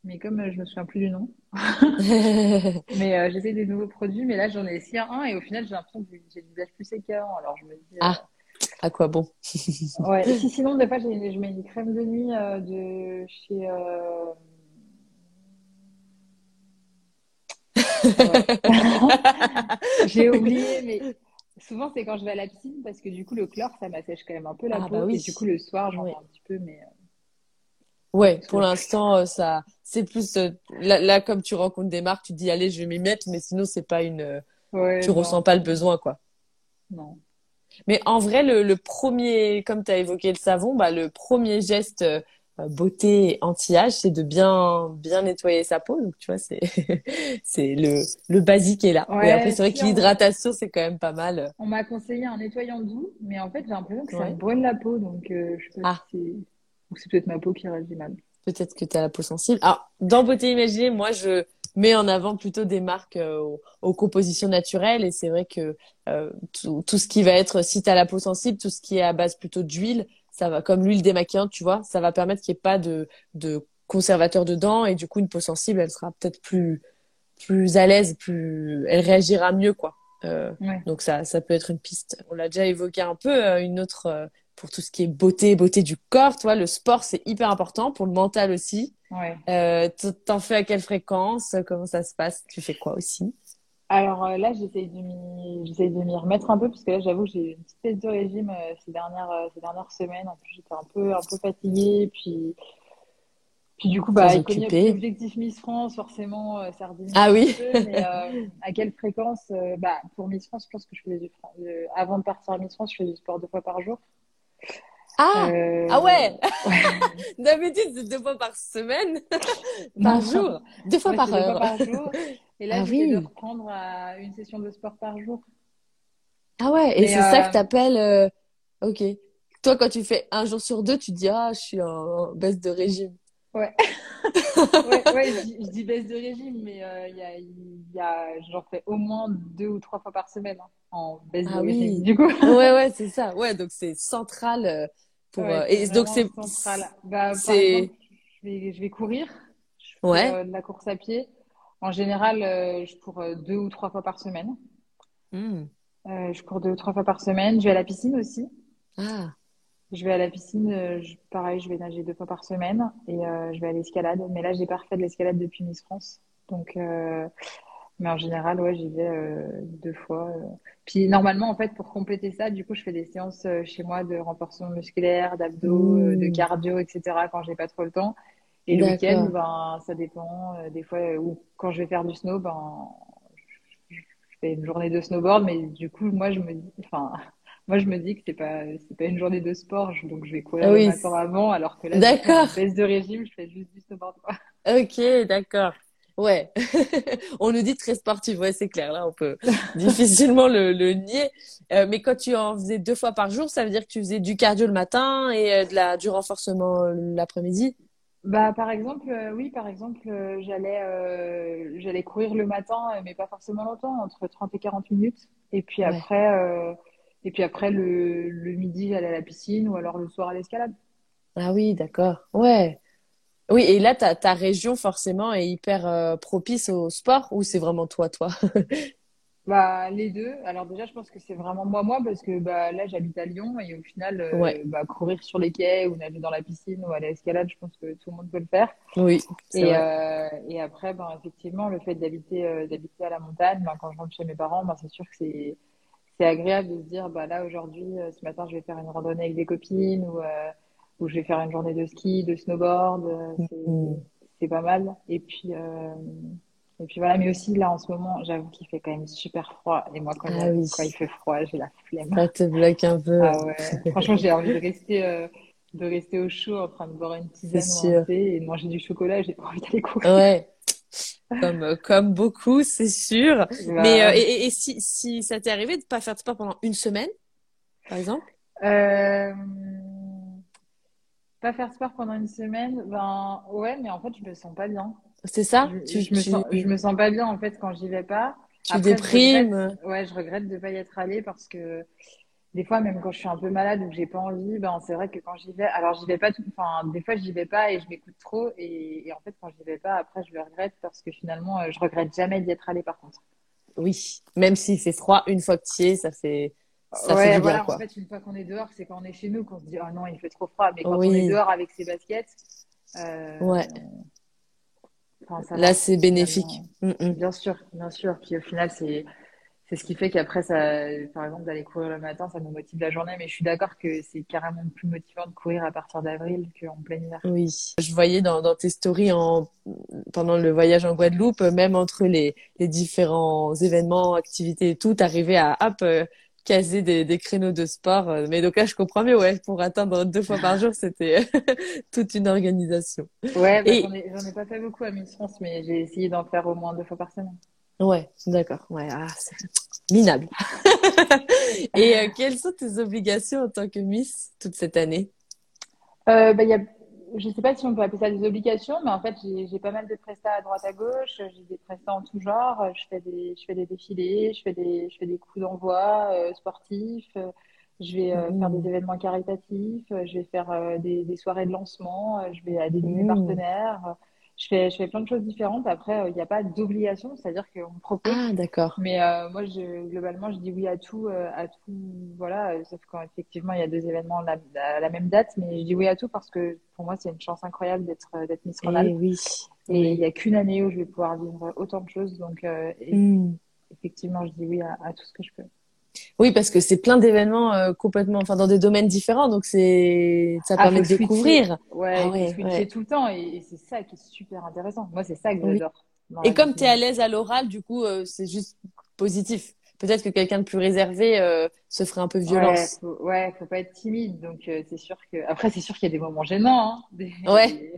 S1: Mais comme euh, je me souviens plus du nom, mais j'essaye des nouveaux produits. Mais là, j'en ai essayé un et au final, j'ai l'impression que j'ai le visage plus sec qu'avant. Alors, je me dis,
S2: Ah, à quoi bon?
S1: ouais. Si, sinon, des fois, j'ai- je mets une crème de nuit de chez. J'ai oublié, mais souvent, c'est quand je vais à la piscine parce que du coup, le chlore, ça m'assèche quand même un peu la
S2: Ah bah
S1: peau. Et
S2: oui.
S1: du coup, le soir, j'en
S2: Oui.
S1: mets un petit peu, mais. euh,
S2: Ouais, pour l'instant, euh, ça, c'est plus euh, là, là, comme tu rencontres des marques, tu te dis allez, je vais m'y mettre, mais sinon c'est pas une,
S1: Ouais,
S2: tu ressens
S1: non,
S2: pas le besoin quoi.
S1: non.
S2: Mais en vrai, le, le premier, comme tu as évoqué le savon, bah le premier geste beauté et anti-âge, c'est de bien bien nettoyer sa peau. Donc tu vois, c'est c'est le le basique est là. Et après, c'est vrai
S1: si,
S2: que
S1: on,
S2: l'hydratation, c'est quand même pas mal.
S1: on m'a conseillé un nettoyant doux, mais en fait, j'ai l'impression que ça me brûle la peau, donc euh, je sais pas
S2: Ah,
S1: si c'est. Peut-être ma peau qui réagit mal.
S2: peut-être que tu as la peau sensible. Alors, dans Beauté Imaginée, moi, je mets en avant plutôt des marques euh, aux, aux compositions naturelles. Et c'est vrai que euh, tout, tout ce qui va être, si tu as la peau sensible, tout ce qui est à base plutôt d'huile, ça va, comme l'huile démaquillante, tu vois, ça va permettre qu'il n'y ait pas de, de conservateur dedans. Et du coup, une peau sensible, elle sera peut-être plus, plus à l'aise, plus, elle réagira mieux, quoi. Euh,
S1: Ouais.
S2: donc ça, ça peut être une piste. On l'a déjà évoqué un peu, euh, une autre euh, pour tout ce qui est beauté, beauté du corps, toi, le sport, c'est hyper important pour le mental aussi.
S1: Ouais.
S2: Euh, t'en fais à quelle fréquence? Comment ça se passe? Tu fais quoi aussi?
S1: Alors euh, là, j'essaye de m'y, j'essaye de m'y remettre un peu, parce que là, j'avoue j'ai eu une petite baisse de régime euh, ces dernières, euh, ces dernières semaines. En plus, j'étais un peu, un peu fatiguée, puis, puis du coup, bah, l'objectif Miss France, forcément, euh, ça rediminue
S2: Ah
S1: un
S2: oui?
S1: peu. Mais euh, à quelle fréquence? euh, bah, pour Miss France, je pense que je faisais du, euh, avant de partir à Miss France, je faisais du sport deux fois par jour.
S2: Ah! Ah
S1: Euh,
S2: ouais!
S1: ouais.
S2: D'habitude, c'est deux fois par semaine,
S1: Non,
S2: par jour, deux fois
S1: ouais,
S2: par
S1: c'est deux fois
S2: heure.
S1: par jour. Et là,
S2: Ah
S1: j'essaie de
S2: oui.
S1: reprendre à une session de sport par jour.
S2: Ah ouais, et c'est ça que
S1: euh,
S2: t'appelles, euh, ok. Toi, quand tu fais un jour sur deux, tu te dis, ah, je suis en baisse de régime.
S1: ouais. Ouais, ouais, je dis, je dis baisse de régime, mais euh, y a, y a, j'en fais au moins deux ou trois fois par semaine hein, en baisse de
S2: Ah
S1: régime.
S2: oui.
S1: Du coup,
S2: Ouais, ouais, c'est ça. Ouais, donc c'est central euh, pour, euh,
S1: ouais, c'est
S2: et donc c'est,
S1: central. Bah, par
S2: c'est,
S1: exemple, je vais, je vais courir, je fais
S2: ouais.
S1: euh, de la course à pied. En général, euh, je cours euh, deux ou trois fois par semaine.
S2: Hmm.
S1: Euh, je cours deux ou trois fois par semaine. Je vais à la piscine aussi.
S2: Ah,
S1: Je vais à la piscine, je- pareil, je vais nager deux fois par semaine et euh, je vais à l'escalade. Mais là, j'ai pas refait de l'escalade depuis Miss France. Donc, mais en général, ouais, j'y vais deux fois. Puis normalement, en fait, pour compléter ça, du coup, je fais des séances chez moi de renforcement musculaire, d'abdos, de
S2: Hmm.
S1: cardio, etc. quand j'ai pas trop le temps. Et le week-end, ben, ça dépend. des fois, ou quand je vais faire du snow, ben, je fais une journée de snowboard, mais du coup, moi, je me dis, enfin, moi, je me dis que c'est pas, c'est pas une journée de sport, donc je vais courir ah le matin avant, alors que là, d'accord. baisse de régime, je fais juste du snowboard.
S2: Ok, d'accord. Ouais, on nous dit très sportif, ouais, c'est clair. Là, on peut difficilement le, le nier. Euh, mais quand tu en faisais deux fois par jour, ça veut dire que tu faisais du cardio le matin et euh, de la, du renforcement l'après-midi?
S1: Bah, par exemple, euh, oui, par exemple, j'allais j'allais courir le matin, mais pas forcément longtemps, entre 30 et 40 minutes. Et puis après, et puis après, le, le midi, j'allais à la piscine ou alors le soir à l'escalade.
S2: Ah oui, d'accord. Ouais. Oui, et là, ta, ta région, forcément, est hyper euh, propice au sport ou c'est vraiment toi, toi?
S1: Bah, les deux. Alors déjà, je pense que c'est vraiment moi, moi, parce que bah, là, j'habite à Lyon et au final, euh, bah, courir sur les quais ou nager dans la piscine ou aller à l'escalade, je pense que tout le monde peut le faire.
S2: Oui.
S1: Et, euh, et après, ben, effectivement, le fait d'habiter euh, d'habiter à la montagne, ben, quand je rentre chez mes parents, ben, c'est sûr que c'est c'est agréable de se dire, bah là aujourd'hui, euh, ce matin, je vais faire une randonnée avec des copines ou, euh, ou je vais faire une journée de ski, de snowboard. Mm-hmm. C'est pas mal. Et puis, et puis voilà, mais aussi là en ce moment, j'avoue qu'il fait quand même super froid. Et moi, quand, ah il, fait froid, j'ai la flemme.
S2: Ça te bloque un peu.
S1: Ah ouais. Franchement, j'ai envie de rester, de rester au chaud en train de boire une tisane et de manger du chocolat. J'ai pas envie d'aller courir.
S2: Ouais comme euh, comme beaucoup, c'est sûr. Mais euh, et, et, si si ça t'est arrivé de pas faire de sport pendant une semaine, par exemple?
S1: Euh... Pas faire de sport pendant une semaine, ben ouais, mais en fait je me sens pas bien.
S2: C'est ça?
S1: Je, tu, je, me sens, je me sens pas bien en fait quand j'y vais pas.
S2: Tu déprimes.
S1: ouais, je regrette de pas y être allée parce que des fois, même quand je suis un peu malade ou que j'ai pas envie, ben, c'est vrai que quand j'y vais, alors j'y vais pas tout, enfin, des fois, j'y vais pas et je m'écoute trop. Et, et, en fait, quand j'y vais pas, après, je le regrette parce que finalement, euh, je regrette jamais d'y être allée par contre.
S2: Oui, même s'il fait froid, une fois que tu y es, ça fait, ça
S1: ouais, fait du voilà, bien, quoi. En fait, une fois qu'on est dehors, c'est quand on est chez nous qu'on se dit, oh non, il fait trop froid. Mais quand on est dehors avec ses baskets,
S2: euh, ouais. Là, c'est bénéfique.
S1: Mm, mm. Bien sûr, bien sûr. Puis au final, c'est c'est ce qui fait qu'après, ça, par exemple, d'aller courir le matin, ça nous motive la journée. Mais je suis d'accord que c'est carrément plus motivant de courir à partir d'avril qu'en plein hiver.
S2: Oui, je voyais dans, dans tes stories en, pendant le voyage en Guadeloupe, même entre les, les différents événements, activités et tout, t'arrivais à hop, euh, caser des, des, créneaux de sport. Mais donc là, je comprends mieux, ouais, pour atteindre deux fois par jour, c'était toute une organisation.
S1: Ouais, bah, j'en ai, ai, pas fait beaucoup à Miss France, mais j'ai essayé d'en faire au moins deux fois par semaine.
S2: Ouais, d'accord. Ouais, ah, c'est minable. Et euh, quelles sont tes obligations en tant que Miss toute cette année?
S1: Euh, bah, y a... Je ne sais pas si on peut appeler ça des obligations, mais en fait, j'ai pas mal de prestats à droite à gauche. J'ai des prestats en tout genre. Je fais des, je fais des défilés, je fais des, je fais des coups d'envoi euh, sportifs. Je vais euh, faire des mmh. événements caritatifs. Je vais faire euh, des, des, soirées de lancement. Je vais à des mmh. partenaires je fais, je fais plein de choses différentes. Après, il n'y a pas d'obligation, c'est-à-dire qu'on me propose.
S2: Ah, d'accord.
S1: Mais euh, moi, je, globalement, je dis oui à tout, euh, à tout, voilà. Euh, sauf quand effectivement, il y a deux événements à la, même date, mais je dis oui à tout parce que pour moi, c'est une chance incroyable d'être d'être Miss Ronald.
S2: Et oui.
S1: Et il n'y a qu'une année où je vais pouvoir vivre autant de choses, donc mmh. effectivement, je dis oui à, à tout ce que je peux.
S2: Oui, parce que c'est plein d'événements euh, complètement, enfin dans des domaines différents, donc c'est ça ah, permet de découvrir.
S1: Ouais, ah ouais, tout le temps et, c'est ça qui est super intéressant. Moi, c'est ça que j'adore.
S2: Et comme tu es à l'aise à l'oral, du coup, euh, c'est juste positif. Peut-être que quelqu'un de plus réservé euh, se ferait un peu violence.
S1: Ouais, faut, ouais, faut pas être timide. Donc c'est sûr que après c'est sûr qu'il y a des moments gênants, hein, des,
S2: ouais.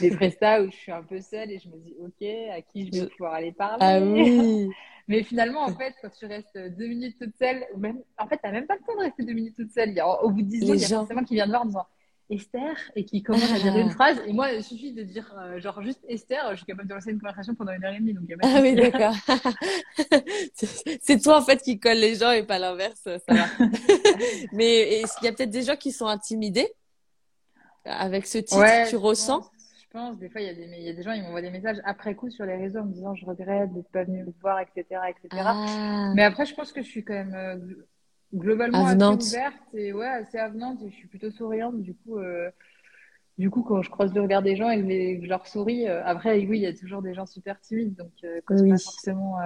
S1: des, prestats où je suis un peu seule et je me dis ok, à qui je vais pouvoir aller parler?
S2: Ah oui.
S1: Mais finalement, en fait, quand tu restes deux minutes toute seule, ou même, en fait, t'as même pas le temps de rester deux minutes toute seule. Il y a, au bout de dix secondes, il y a forcément qui vient de voir en disant Esther et qui commence à dire une ah. phrase. Et moi, il suffit de dire euh, genre juste Esther, je suis capable de lancer une conversation pendant une heure et demie. Donc,
S2: ah oui, d'accord. c'est toi en fait qui colle les gens et pas l'inverse, ça va. Mais il y a peut-être des gens qui sont intimidés avec ce titre, tu ressens?
S1: des fois, il y, a des, il y a des gens, ils m'envoient des messages après coup sur les réseaux en me disant je regrette d'être pas venu me voir, etc. etc. Ah. Mais après, je pense que je suis quand même euh, globalement assez ouverte et ouais, assez avenante et je suis plutôt souriante. Du coup, euh, du coup quand je croise le regard des gens et que, je leur souris, euh, après, oui, il y a toujours des gens super timides, donc quand oui. pas forcément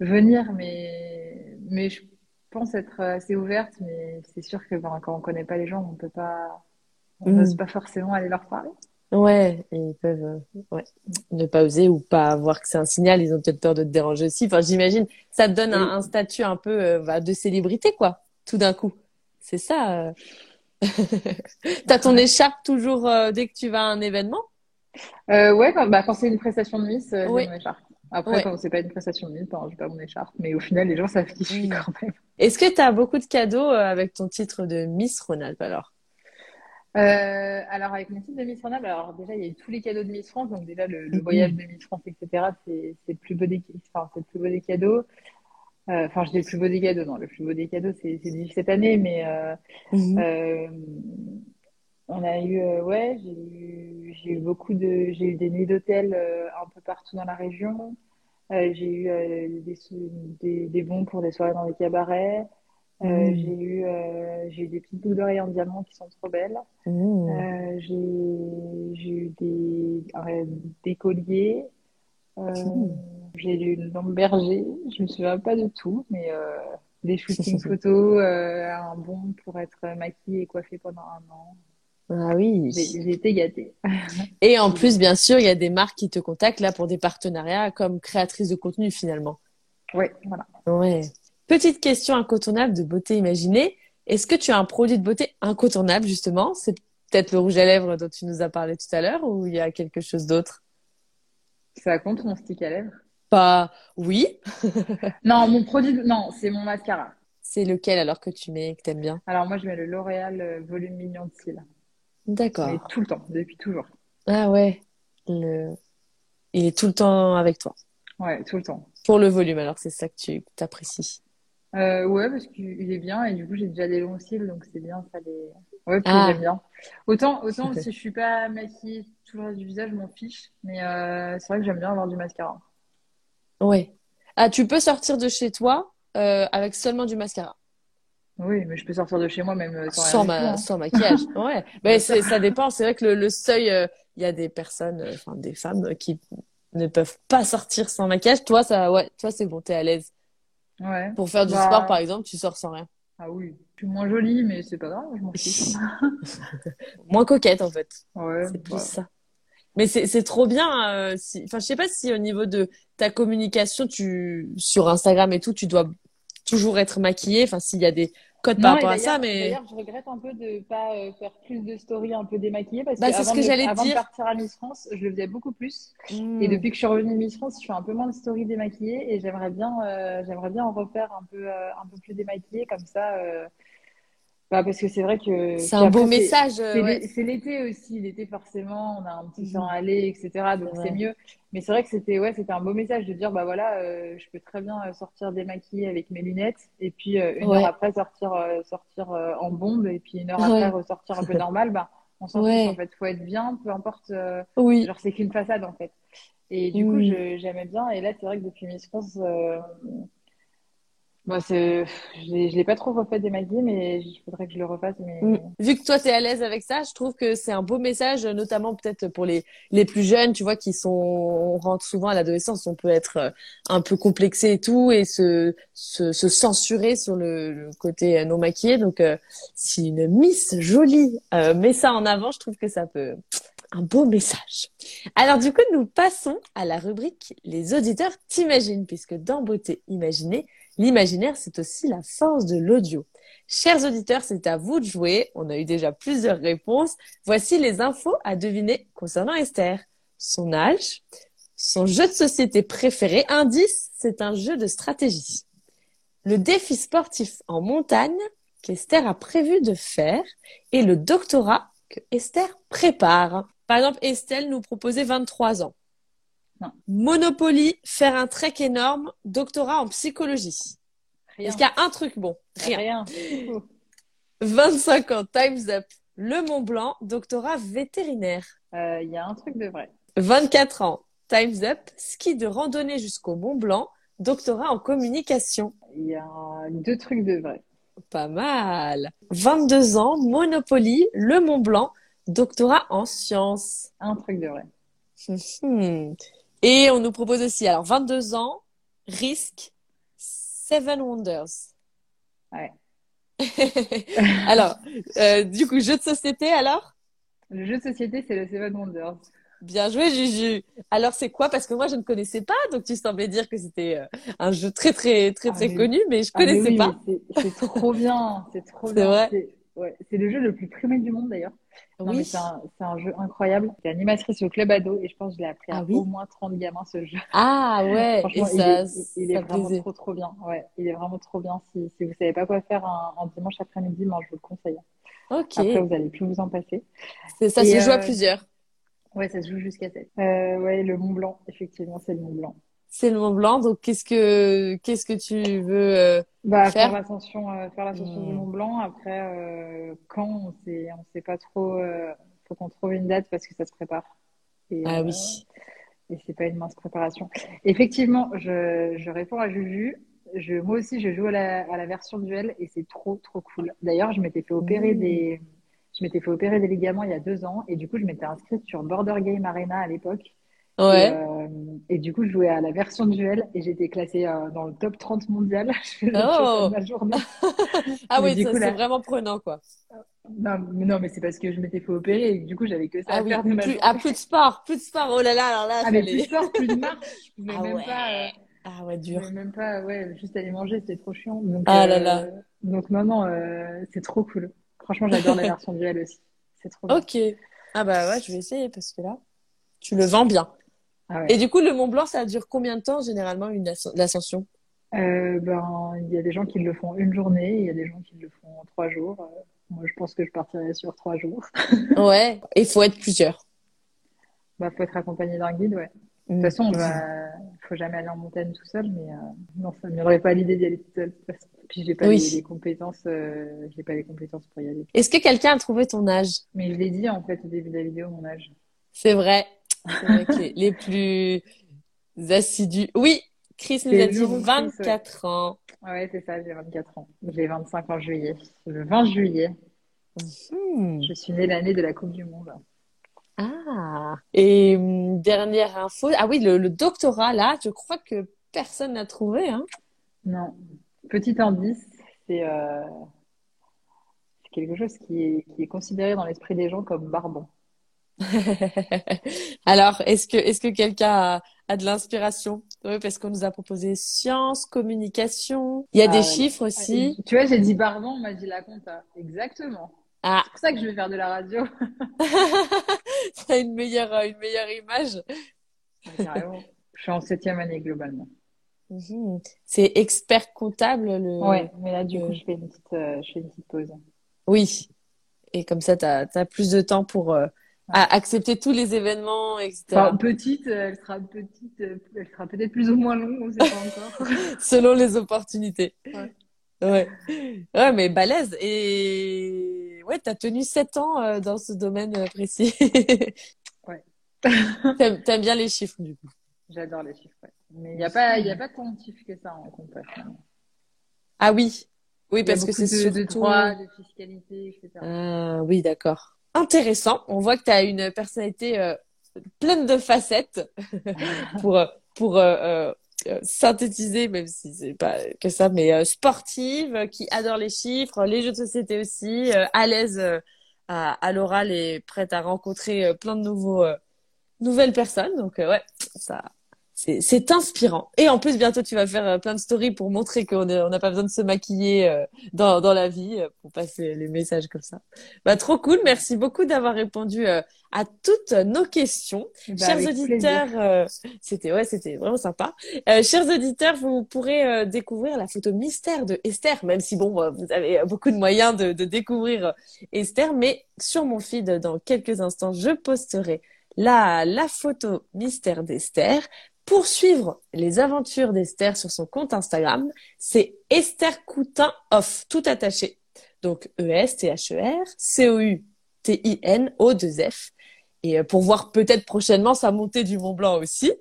S1: venir, mais, mais je pense être assez ouverte, mais c'est sûr que ben, quand on connaît pas les gens, on peut pas, on mm. n'ose pas forcément aller leur parler.
S2: Ouais, ils peuvent euh, ouais, ne pas oser ou pas voir que c'est un signal. Ils ont peut-être peur de te déranger aussi. Enfin, j'imagine, ça te donne un, un statut un peu euh, bah, de célébrité, quoi, tout d'un coup. C'est ça. Euh... T'as ton écharpe toujours euh, dès que tu vas à un événement?
S1: Euh, Ouais, quand, bah, quand c'est une prestation de Miss, euh,
S2: Oui.
S1: j'ai mon écharpe. Après,
S2: Ouais.
S1: quand c'est pas une prestation de Miss, ben, j'ai pas mon écharpe. Mais au final, les gens savent qui je suis quand même.
S2: Est-ce que tu as beaucoup de cadeaux avec ton titre de Miss Rhône-Alpes alors?
S1: Euh, alors, avec mon titre de Miss Rhône-Alpes, alors déjà, il y a eu tous les cadeaux de Miss France. Donc, déjà, le, le
S2: Mhm.
S1: voyage de Miss France, etc., c'est le plus beau des, enfin, c'est le plus beau des cadeaux. Euh, Enfin, je dis le plus beau des cadeaux. Non, le plus beau des cadeaux, c'est cette année. Mais euh, euh, on a eu, ouais, j'ai eu, eu beaucoup de, j'ai eu des nuits d'hôtel un peu partout dans la région. J'ai eu des, des, des bons pour des soirées dans les cabarets. Euh,
S2: Mhm.
S1: j'ai eu, euh, j'ai eu des petites boucles d'oreilles en diamant qui sont trop belles.
S2: Mmh.
S1: J'ai, eu des, des colliers.
S2: Mhm.
S1: j'ai eu une lampe berger. Je me souviens pas de tout, mais des shootings photos, euh, un bon pour être maquillée et coiffée pendant un an.
S2: Ah oui.
S1: J'ai, été gâtée.
S2: Et en plus, bien sûr, il y a des marques qui te contactent là pour des partenariats comme créatrice de contenu finalement.
S1: Ouais, voilà.
S2: Ouais. Petite question incontournable de beauté imaginée. Est-ce que tu as un produit de beauté incontournable justement? C'est peut-être le rouge à lèvres dont tu nous as parlé tout à l'heure ou il y a quelque chose d'autre?
S1: Ça compte mon stick à lèvres?
S2: Pas oui.
S1: Non, mon produit, non, c'est mon mascara.
S2: C'est lequel alors que tu mets et que t'aimes bien?
S1: Alors moi, je mets le L'Oréal euh, Volume Mignon de Cils.
S2: D'accord.
S1: tout le temps, depuis toujours.
S2: Ah ouais. Le... Il est tout le temps avec toi.
S1: Ouais, tout le temps.
S2: Pour le volume, alors c'est ça que tu t'apprécies.
S1: Euh, ouais, parce qu'il est bien et du coup, j'ai déjà des longs cils, donc c'est bien, ça les... Ouais, puis
S2: Ah.
S1: j'aime bien. Autant, autant si je suis pas maquillée tout le reste du visage, je m'en fiche. Mais euh, c'est vrai que j'aime bien avoir du mascara.
S2: Ouais. Ah, tu peux sortir de chez toi euh, avec seulement du mascara.
S1: Oui, mais je peux sortir de chez moi même euh, sans
S2: Sans, ma-
S1: hein.
S2: sans maquillage. Ouais. Mais ça dépend. C'est vrai que le, le seuil, il y a des personnes, enfin des femmes qui ne peuvent pas sortir sans maquillage. Toi, ça, ouais, toi, c'est bon, t'es à l'aise.
S1: Ouais.
S2: Pour faire du
S1: Bah.
S2: sport, par exemple, tu sors sans rien.
S1: Ah oui. Je suis moins jolie, mais c'est pas grave, je m'en fiche.
S2: Moins coquette, en fait.
S1: Ouais.
S2: C'est plus ça. Mais c'est, c'est trop bien. euh, si... Enfin, je sais pas si au niveau de ta communication, tu, sur Instagram et tout, tu dois toujours être maquillée. Enfin, s'il y a des par rapport à ça,
S1: d'ailleurs-
S2: mais.
S1: D'ailleurs, je regrette un peu de pas euh, faire plus de stories un peu démaquillées parce
S2: Bah,
S1: que
S2: ce
S1: avant
S2: que
S1: de,
S2: j'allais
S1: avant
S2: dire.
S1: de partir à Miss France, je le faisais beaucoup plus.
S2: Hmm.
S1: Et depuis que je suis revenue Miss France, je fais un peu moins de stories démaquillées et j'aimerais bien, euh, j'aimerais bien en refaire un peu, euh, un peu plus démaquillées comme ça. euh, bah, parce que c'est vrai que
S2: C'est un beau message.
S1: C'est
S2: ouais.
S1: l'été aussi, l'été forcément, on a un petit
S2: Mhm.
S1: temps à aller, etc. Donc
S2: C'est
S1: mieux. Mais c'est vrai que c'était ouais, c'était un beau message de dire bah voilà, euh, je peux très bien euh, sortir démaquillée avec mes lunettes et puis euh, une
S2: Ouais.
S1: heure après sortir euh, sortir euh, en bombe et puis une heure
S2: Ouais.
S1: après ressortir un peu normal. Bah on s'en fiche en fait, faut être bien, peu importe. euh,
S2: Oui.
S1: genre c'est qu'une façade en fait. Et du coup
S2: Mm.
S1: je- j'aimais bien. Et là c'est vrai que depuis Miss France, euh, bah, c'est, je l'ai pas trop refait démaquiller, mais il faudrait que je le refasse. Mais
S2: Mm. Vu que toi, tu es à l'aise avec ça, je trouve que c'est un beau message, notamment peut-être pour les, les plus jeunes, tu vois, qui sont, on rentre souvent à l'adolescence, on peut être euh, un peu complexé et tout, et se, se, se censurer sur le, le côté euh, non maquillé. Donc, euh, si une Miss jolie euh, met ça en avant, je trouve que ça peut, un beau message. Alors, du coup, nous passons à la rubrique Les auditeurs t'imaginent, puisque dans Beauté Imaginée, l'imaginaire, c'est aussi la force de l'audio. Chers auditeurs, c'est à vous de jouer. On a eu déjà plusieurs réponses. Voici les infos à deviner concernant Esther. Son âge, son jeu de société préféré. Indice, c'est un jeu de stratégie. Le défi sportif en montagne qu'Esther a prévu de faire et le doctorat que Esther prépare. Par exemple, Estelle nous proposait 23 ans.
S1: Non.
S2: Monopoly, faire un trek énorme, doctorat en psychologie.
S1: rien,
S2: Est-ce qu'il y a un truc bon? Rien.
S1: rien.
S2: 25 ans, Time's Up. Le Mont Blanc, doctorat vétérinaire.
S1: Euh, Il y a un truc de vrai.
S2: 24 ans, Time's Up. Ski de randonnée jusqu'au Mont Blanc, doctorat en communication.
S1: Il y a deux trucs de vrai.
S2: Pas mal. 22 ans, Monopoly, Le Mont Blanc, doctorat en sciences.
S1: Un truc de vrai.
S2: Et on nous propose aussi, alors 22 ans, risque, Seven Wonders.
S1: Ouais.
S2: alors, euh, du coup, jeu de société alors?
S1: Le jeu de société, c'est le Seven Wonders.
S2: Bien joué, Juju. Alors, c'est quoi? Parce que moi, je ne connaissais pas, donc tu semblais dire que c'était euh, un jeu très, très, très, très
S1: Ah, mais-
S2: connu, mais je
S1: Ah, mais
S2: connaissais
S1: oui,
S2: pas.
S1: C'est trop bien, c'est trop
S2: C'est
S1: bien.
S2: vrai
S1: C'est ouais, c'est le jeu le plus primé du monde d'ailleurs.
S2: Oui.
S1: c'est un, c'est un jeu incroyable. J'étais animatrice au club ado et je pense que je l'ai appris à
S2: Ah oui
S1: au moins 30 gamins ce jeu.
S2: Ah ouais, et
S1: Franchement, il
S2: ça,
S1: est, il est
S2: ça
S1: vraiment
S2: plaisait.
S1: trop trop bien. Ouais, il est vraiment trop bien. Si, si vous savez pas quoi faire un, un dimanche après-midi, moi je vous le conseille.
S2: Ok.
S1: Après, vous allez plus vous en passer.
S2: C'est- Ça
S1: Et,
S2: se joue à
S1: euh,
S2: plusieurs.
S1: Ouais, ça se joue jusqu'à 7. Euh, ouais, le Mont Blanc, effectivement, c'est le Mont Blanc.
S2: C'est le Mont Blanc, donc qu'est-ce que qu'est-ce que tu veux euh,
S1: Bah,
S2: Faire?
S1: faire l'ascension, euh, faire l'ascension du
S2: Hmm.
S1: Mont Blanc. Après, euh, quand on sait, on sait pas trop. Euh, faut qu'on trouve une date parce que ça se prépare. Et,
S2: Ah
S1: euh,
S2: oui.
S1: et c'est pas une mince préparation. Effectivement, je, je réponds à Juju. Je, moi aussi, je joue à la, à la version duel et c'est trop, trop cool. D'ailleurs, je m'étais fait opérer
S2: Mmh.
S1: des, je m'étais fait opérer des ligaments il y a deux ans et du coup, je m'étais inscrite sur Border Game Arena à l'époque. Et,
S2: Ouais.
S1: euh, et du coup, je jouais à la version duel et j'étais classée euh, dans le top 30 mondial. Je faisais
S2: Oh.
S1: journée.
S2: Ah
S1: mais
S2: oui, c'est
S1: là-
S2: vraiment prenant quoi.
S1: Non, mais non, mais c'est parce que je m'étais fait opérer et du coup, j'avais que ça
S2: Ah
S1: à
S2: oui,
S1: faire de ma
S2: plus,
S1: journée.
S2: ah, plus de sport, plus de sport. Oh là là, alors là,
S1: Ah, mais plus de sport, plus de marche. Je pouvais
S2: Ah
S1: même
S2: ouais.
S1: pas, euh,
S2: Ah ouais,
S1: je
S2: dur.
S1: pouvais même pas, ouais, juste aller manger, c'était trop chiant. Donc,
S2: Ah
S1: euh,
S2: là là.
S1: donc non, non, euh, c'est trop cool. Franchement, j'adore la version duel aussi. C'est trop bien.
S2: Ok. Ah bah ouais, je vais essayer parce que là, tu le vends bien.
S1: Ah ouais.
S2: Et du coup, le Mont Blanc, ça dure combien de temps généralement une asc- l'ascension?
S1: Euh, ben, il y a des gens qui le font une journée, il y a des gens qui le font trois jours. Euh, moi, je pense que je partirai sur trois jours.
S2: Ouais. Et il faut être plusieurs.
S1: Bah, faut être accompagné d'un guide, ouais. De
S2: Mm.
S1: toute façon, on va, faut jamais aller en montagne tout seul, mais euh, non, ça ne viendrait pas l'idée d'y aller tout seul. Puis j'ai pas
S2: Oui.
S1: les, les compétences, euh, j'ai pas les compétences pour y aller.
S2: Est-ce que quelqu'un a trouvé ton âge?
S1: Mais je l'ai dit en fait au début de la vidéo, mon âge.
S2: C'est vrai. C'est vrai que les, les plus assidus. Oui, Chris nous a dit
S1: Laurent Chris,
S2: 24 ans.
S1: Ouais, c'est ça, j'ai 24 ans. J'ai 25 en juillet. Le 20 juillet,
S2: Hmm.
S1: je suis née l'année de la Coupe du Monde.
S2: Ah. Et hum, dernière info. Ah oui, le, le doctorat, là, je crois que personne n'a trouvé, hein.
S1: Non. Petit indice, c'est euh, quelque chose qui est, qui est considéré dans l'esprit des gens comme barbant.
S2: Alors, est-ce que, est-ce que quelqu'un a, a de l'inspiration? Oui, parce qu'on nous a proposé sciences, communication. Il y a
S1: Ah
S2: des
S1: ouais.
S2: chiffres aussi.
S1: Tu vois, j'ai dit barbant, on m'a dit la compta. Exactement.
S2: Ah,
S1: C'est pour ça que je vais faire de la radio.
S2: t'as une meilleure, une meilleure image.
S1: Carrément. Je suis en septième année globalement.
S2: Mhm. C'est expert comptable, le.
S1: Ouais, mais là, du
S2: euh,
S1: coup, je fais une petite, euh, je fais une petite pause.
S2: Oui. Et comme ça, t'as, t'as plus de temps pour euh, à accepter tous les événements, etc.
S1: Enfin, petite, elle sera petite, elle sera peut-être plus ou moins longue, on sait pas encore.
S2: Selon les opportunités.
S1: Ouais.
S2: Ouais. Ouais, mais balèze. Et ouais, t'as tenu sept ans euh, dans ce domaine euh, précis.
S1: Ouais.
S2: T'aimes, t'aimes bien les chiffres, du coup.
S1: J'adore les chiffres. ouais. Mais il n'y a pas, il a pas tant de chiffres que ça en finalement.
S2: Ah oui. Oui, parce que c'est
S1: de, de
S2: surtout...
S1: droits, de fiscalité, etc.
S2: Ah, oui, d'accord. Intéressant. On voit que tu as une personnalité euh, pleine de facettes pour euh, pour euh, euh, euh, synthétiser, même si c'est pas que ça, mais sportive, qui adore les chiffres, les jeux de société aussi, à l'aise à, à l'oral et prête à rencontrer plein de nouveaux nouvelles personnes. Donc ouais, ça c'est inspirant. Et en plus bientôt tu vas faire euh, plein de stories pour montrer qu'on n'a pas besoin de se maquiller euh, dans dans la vie euh, pour passer les messages comme ça. Bah trop cool. Merci beaucoup d'avoir répondu à toutes nos questions.
S1: Eh ben,
S2: Chers auditeurs, euh, c'était ouais, c'était vraiment sympa. Euh, chers auditeurs, vous pourrez euh, découvrir la photo mystère de Esther, même si bon, vous avez beaucoup de moyens de, de découvrir Esther, mais sur mon feed dans quelques instants, je posterai la la photo mystère d'Esther. Pour suivre les aventures d'Esther sur son compte Instagram, c'est Esther Coutin Off, tout attaché. Donc E-S-T-H-E-R, C-O-U-T-I-N, O-2-F. Et euh, pour voir peut-être prochainement sa montée du Mont Blanc aussi.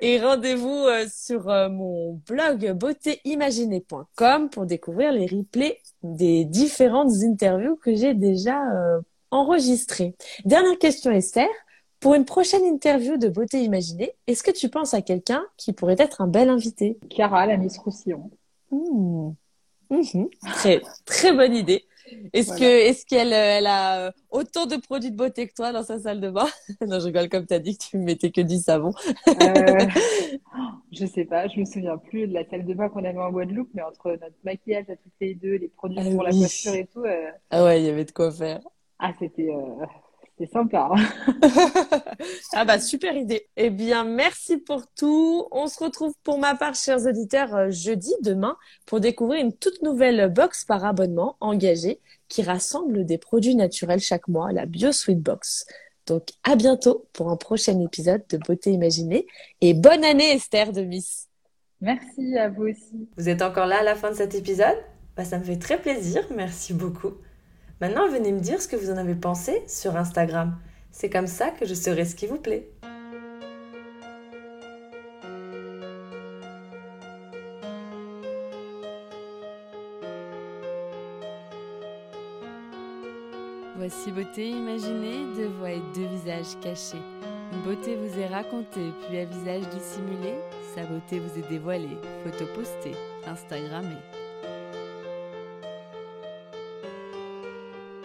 S2: Et rendez-vous euh, sur euh, mon blog beautéimaginée.com pour découvrir les replays des différentes interviews que j'ai déjà enregistrées. Dernière question Esther, pour une prochaine interview de Beauté Imaginée, est-ce que tu penses à quelqu'un qui pourrait être un bel invité?
S1: Chiara, la Miss Roussillon.
S2: Mmh. Mhm. Très, très bonne idée. Est-ce que est-ce qu'elle elle a autant de produits de beauté que toi dans sa salle de bain? Non, je rigole comme tu as dit que tu mettais que du savon.
S1: euh, je sais pas, je me souviens plus de la salle de bain qu'on avait en Guadeloupe, mais entre notre maquillage à toutes les deux, les produits
S2: Ah
S1: pour la coiffure et tout, euh,
S2: Ah ouais, il y avait de quoi faire.
S1: ah c'était euh, c'était sympa. hein.
S2: Ah bah super idée. Eh bien, merci pour tout. On se retrouve pour ma part, chers auditeurs, euh, jeudi, demain, pour découvrir une toute nouvelle box par abonnement engagée qui rassemble des produits naturels chaque mois, la Bio Sweet Box. Donc à bientôt pour un prochain épisode de Beauté Imaginée et bonne année Esther de Miss.
S1: Merci à vous aussi.
S3: Vous êtes encore là à la fin de cet épisode? Bah, Ça me fait très plaisir, merci beaucoup. Maintenant, venez me dire ce que vous en avez pensé sur Instagram. C'est comme ça que je saurai ce qui vous plaît. Voici beauté imaginée, deux voix et deux visages cachés. Une beauté vous est racontée, puis à visage dissimulé, sa beauté vous est dévoilée, photo postée, Instagrammée.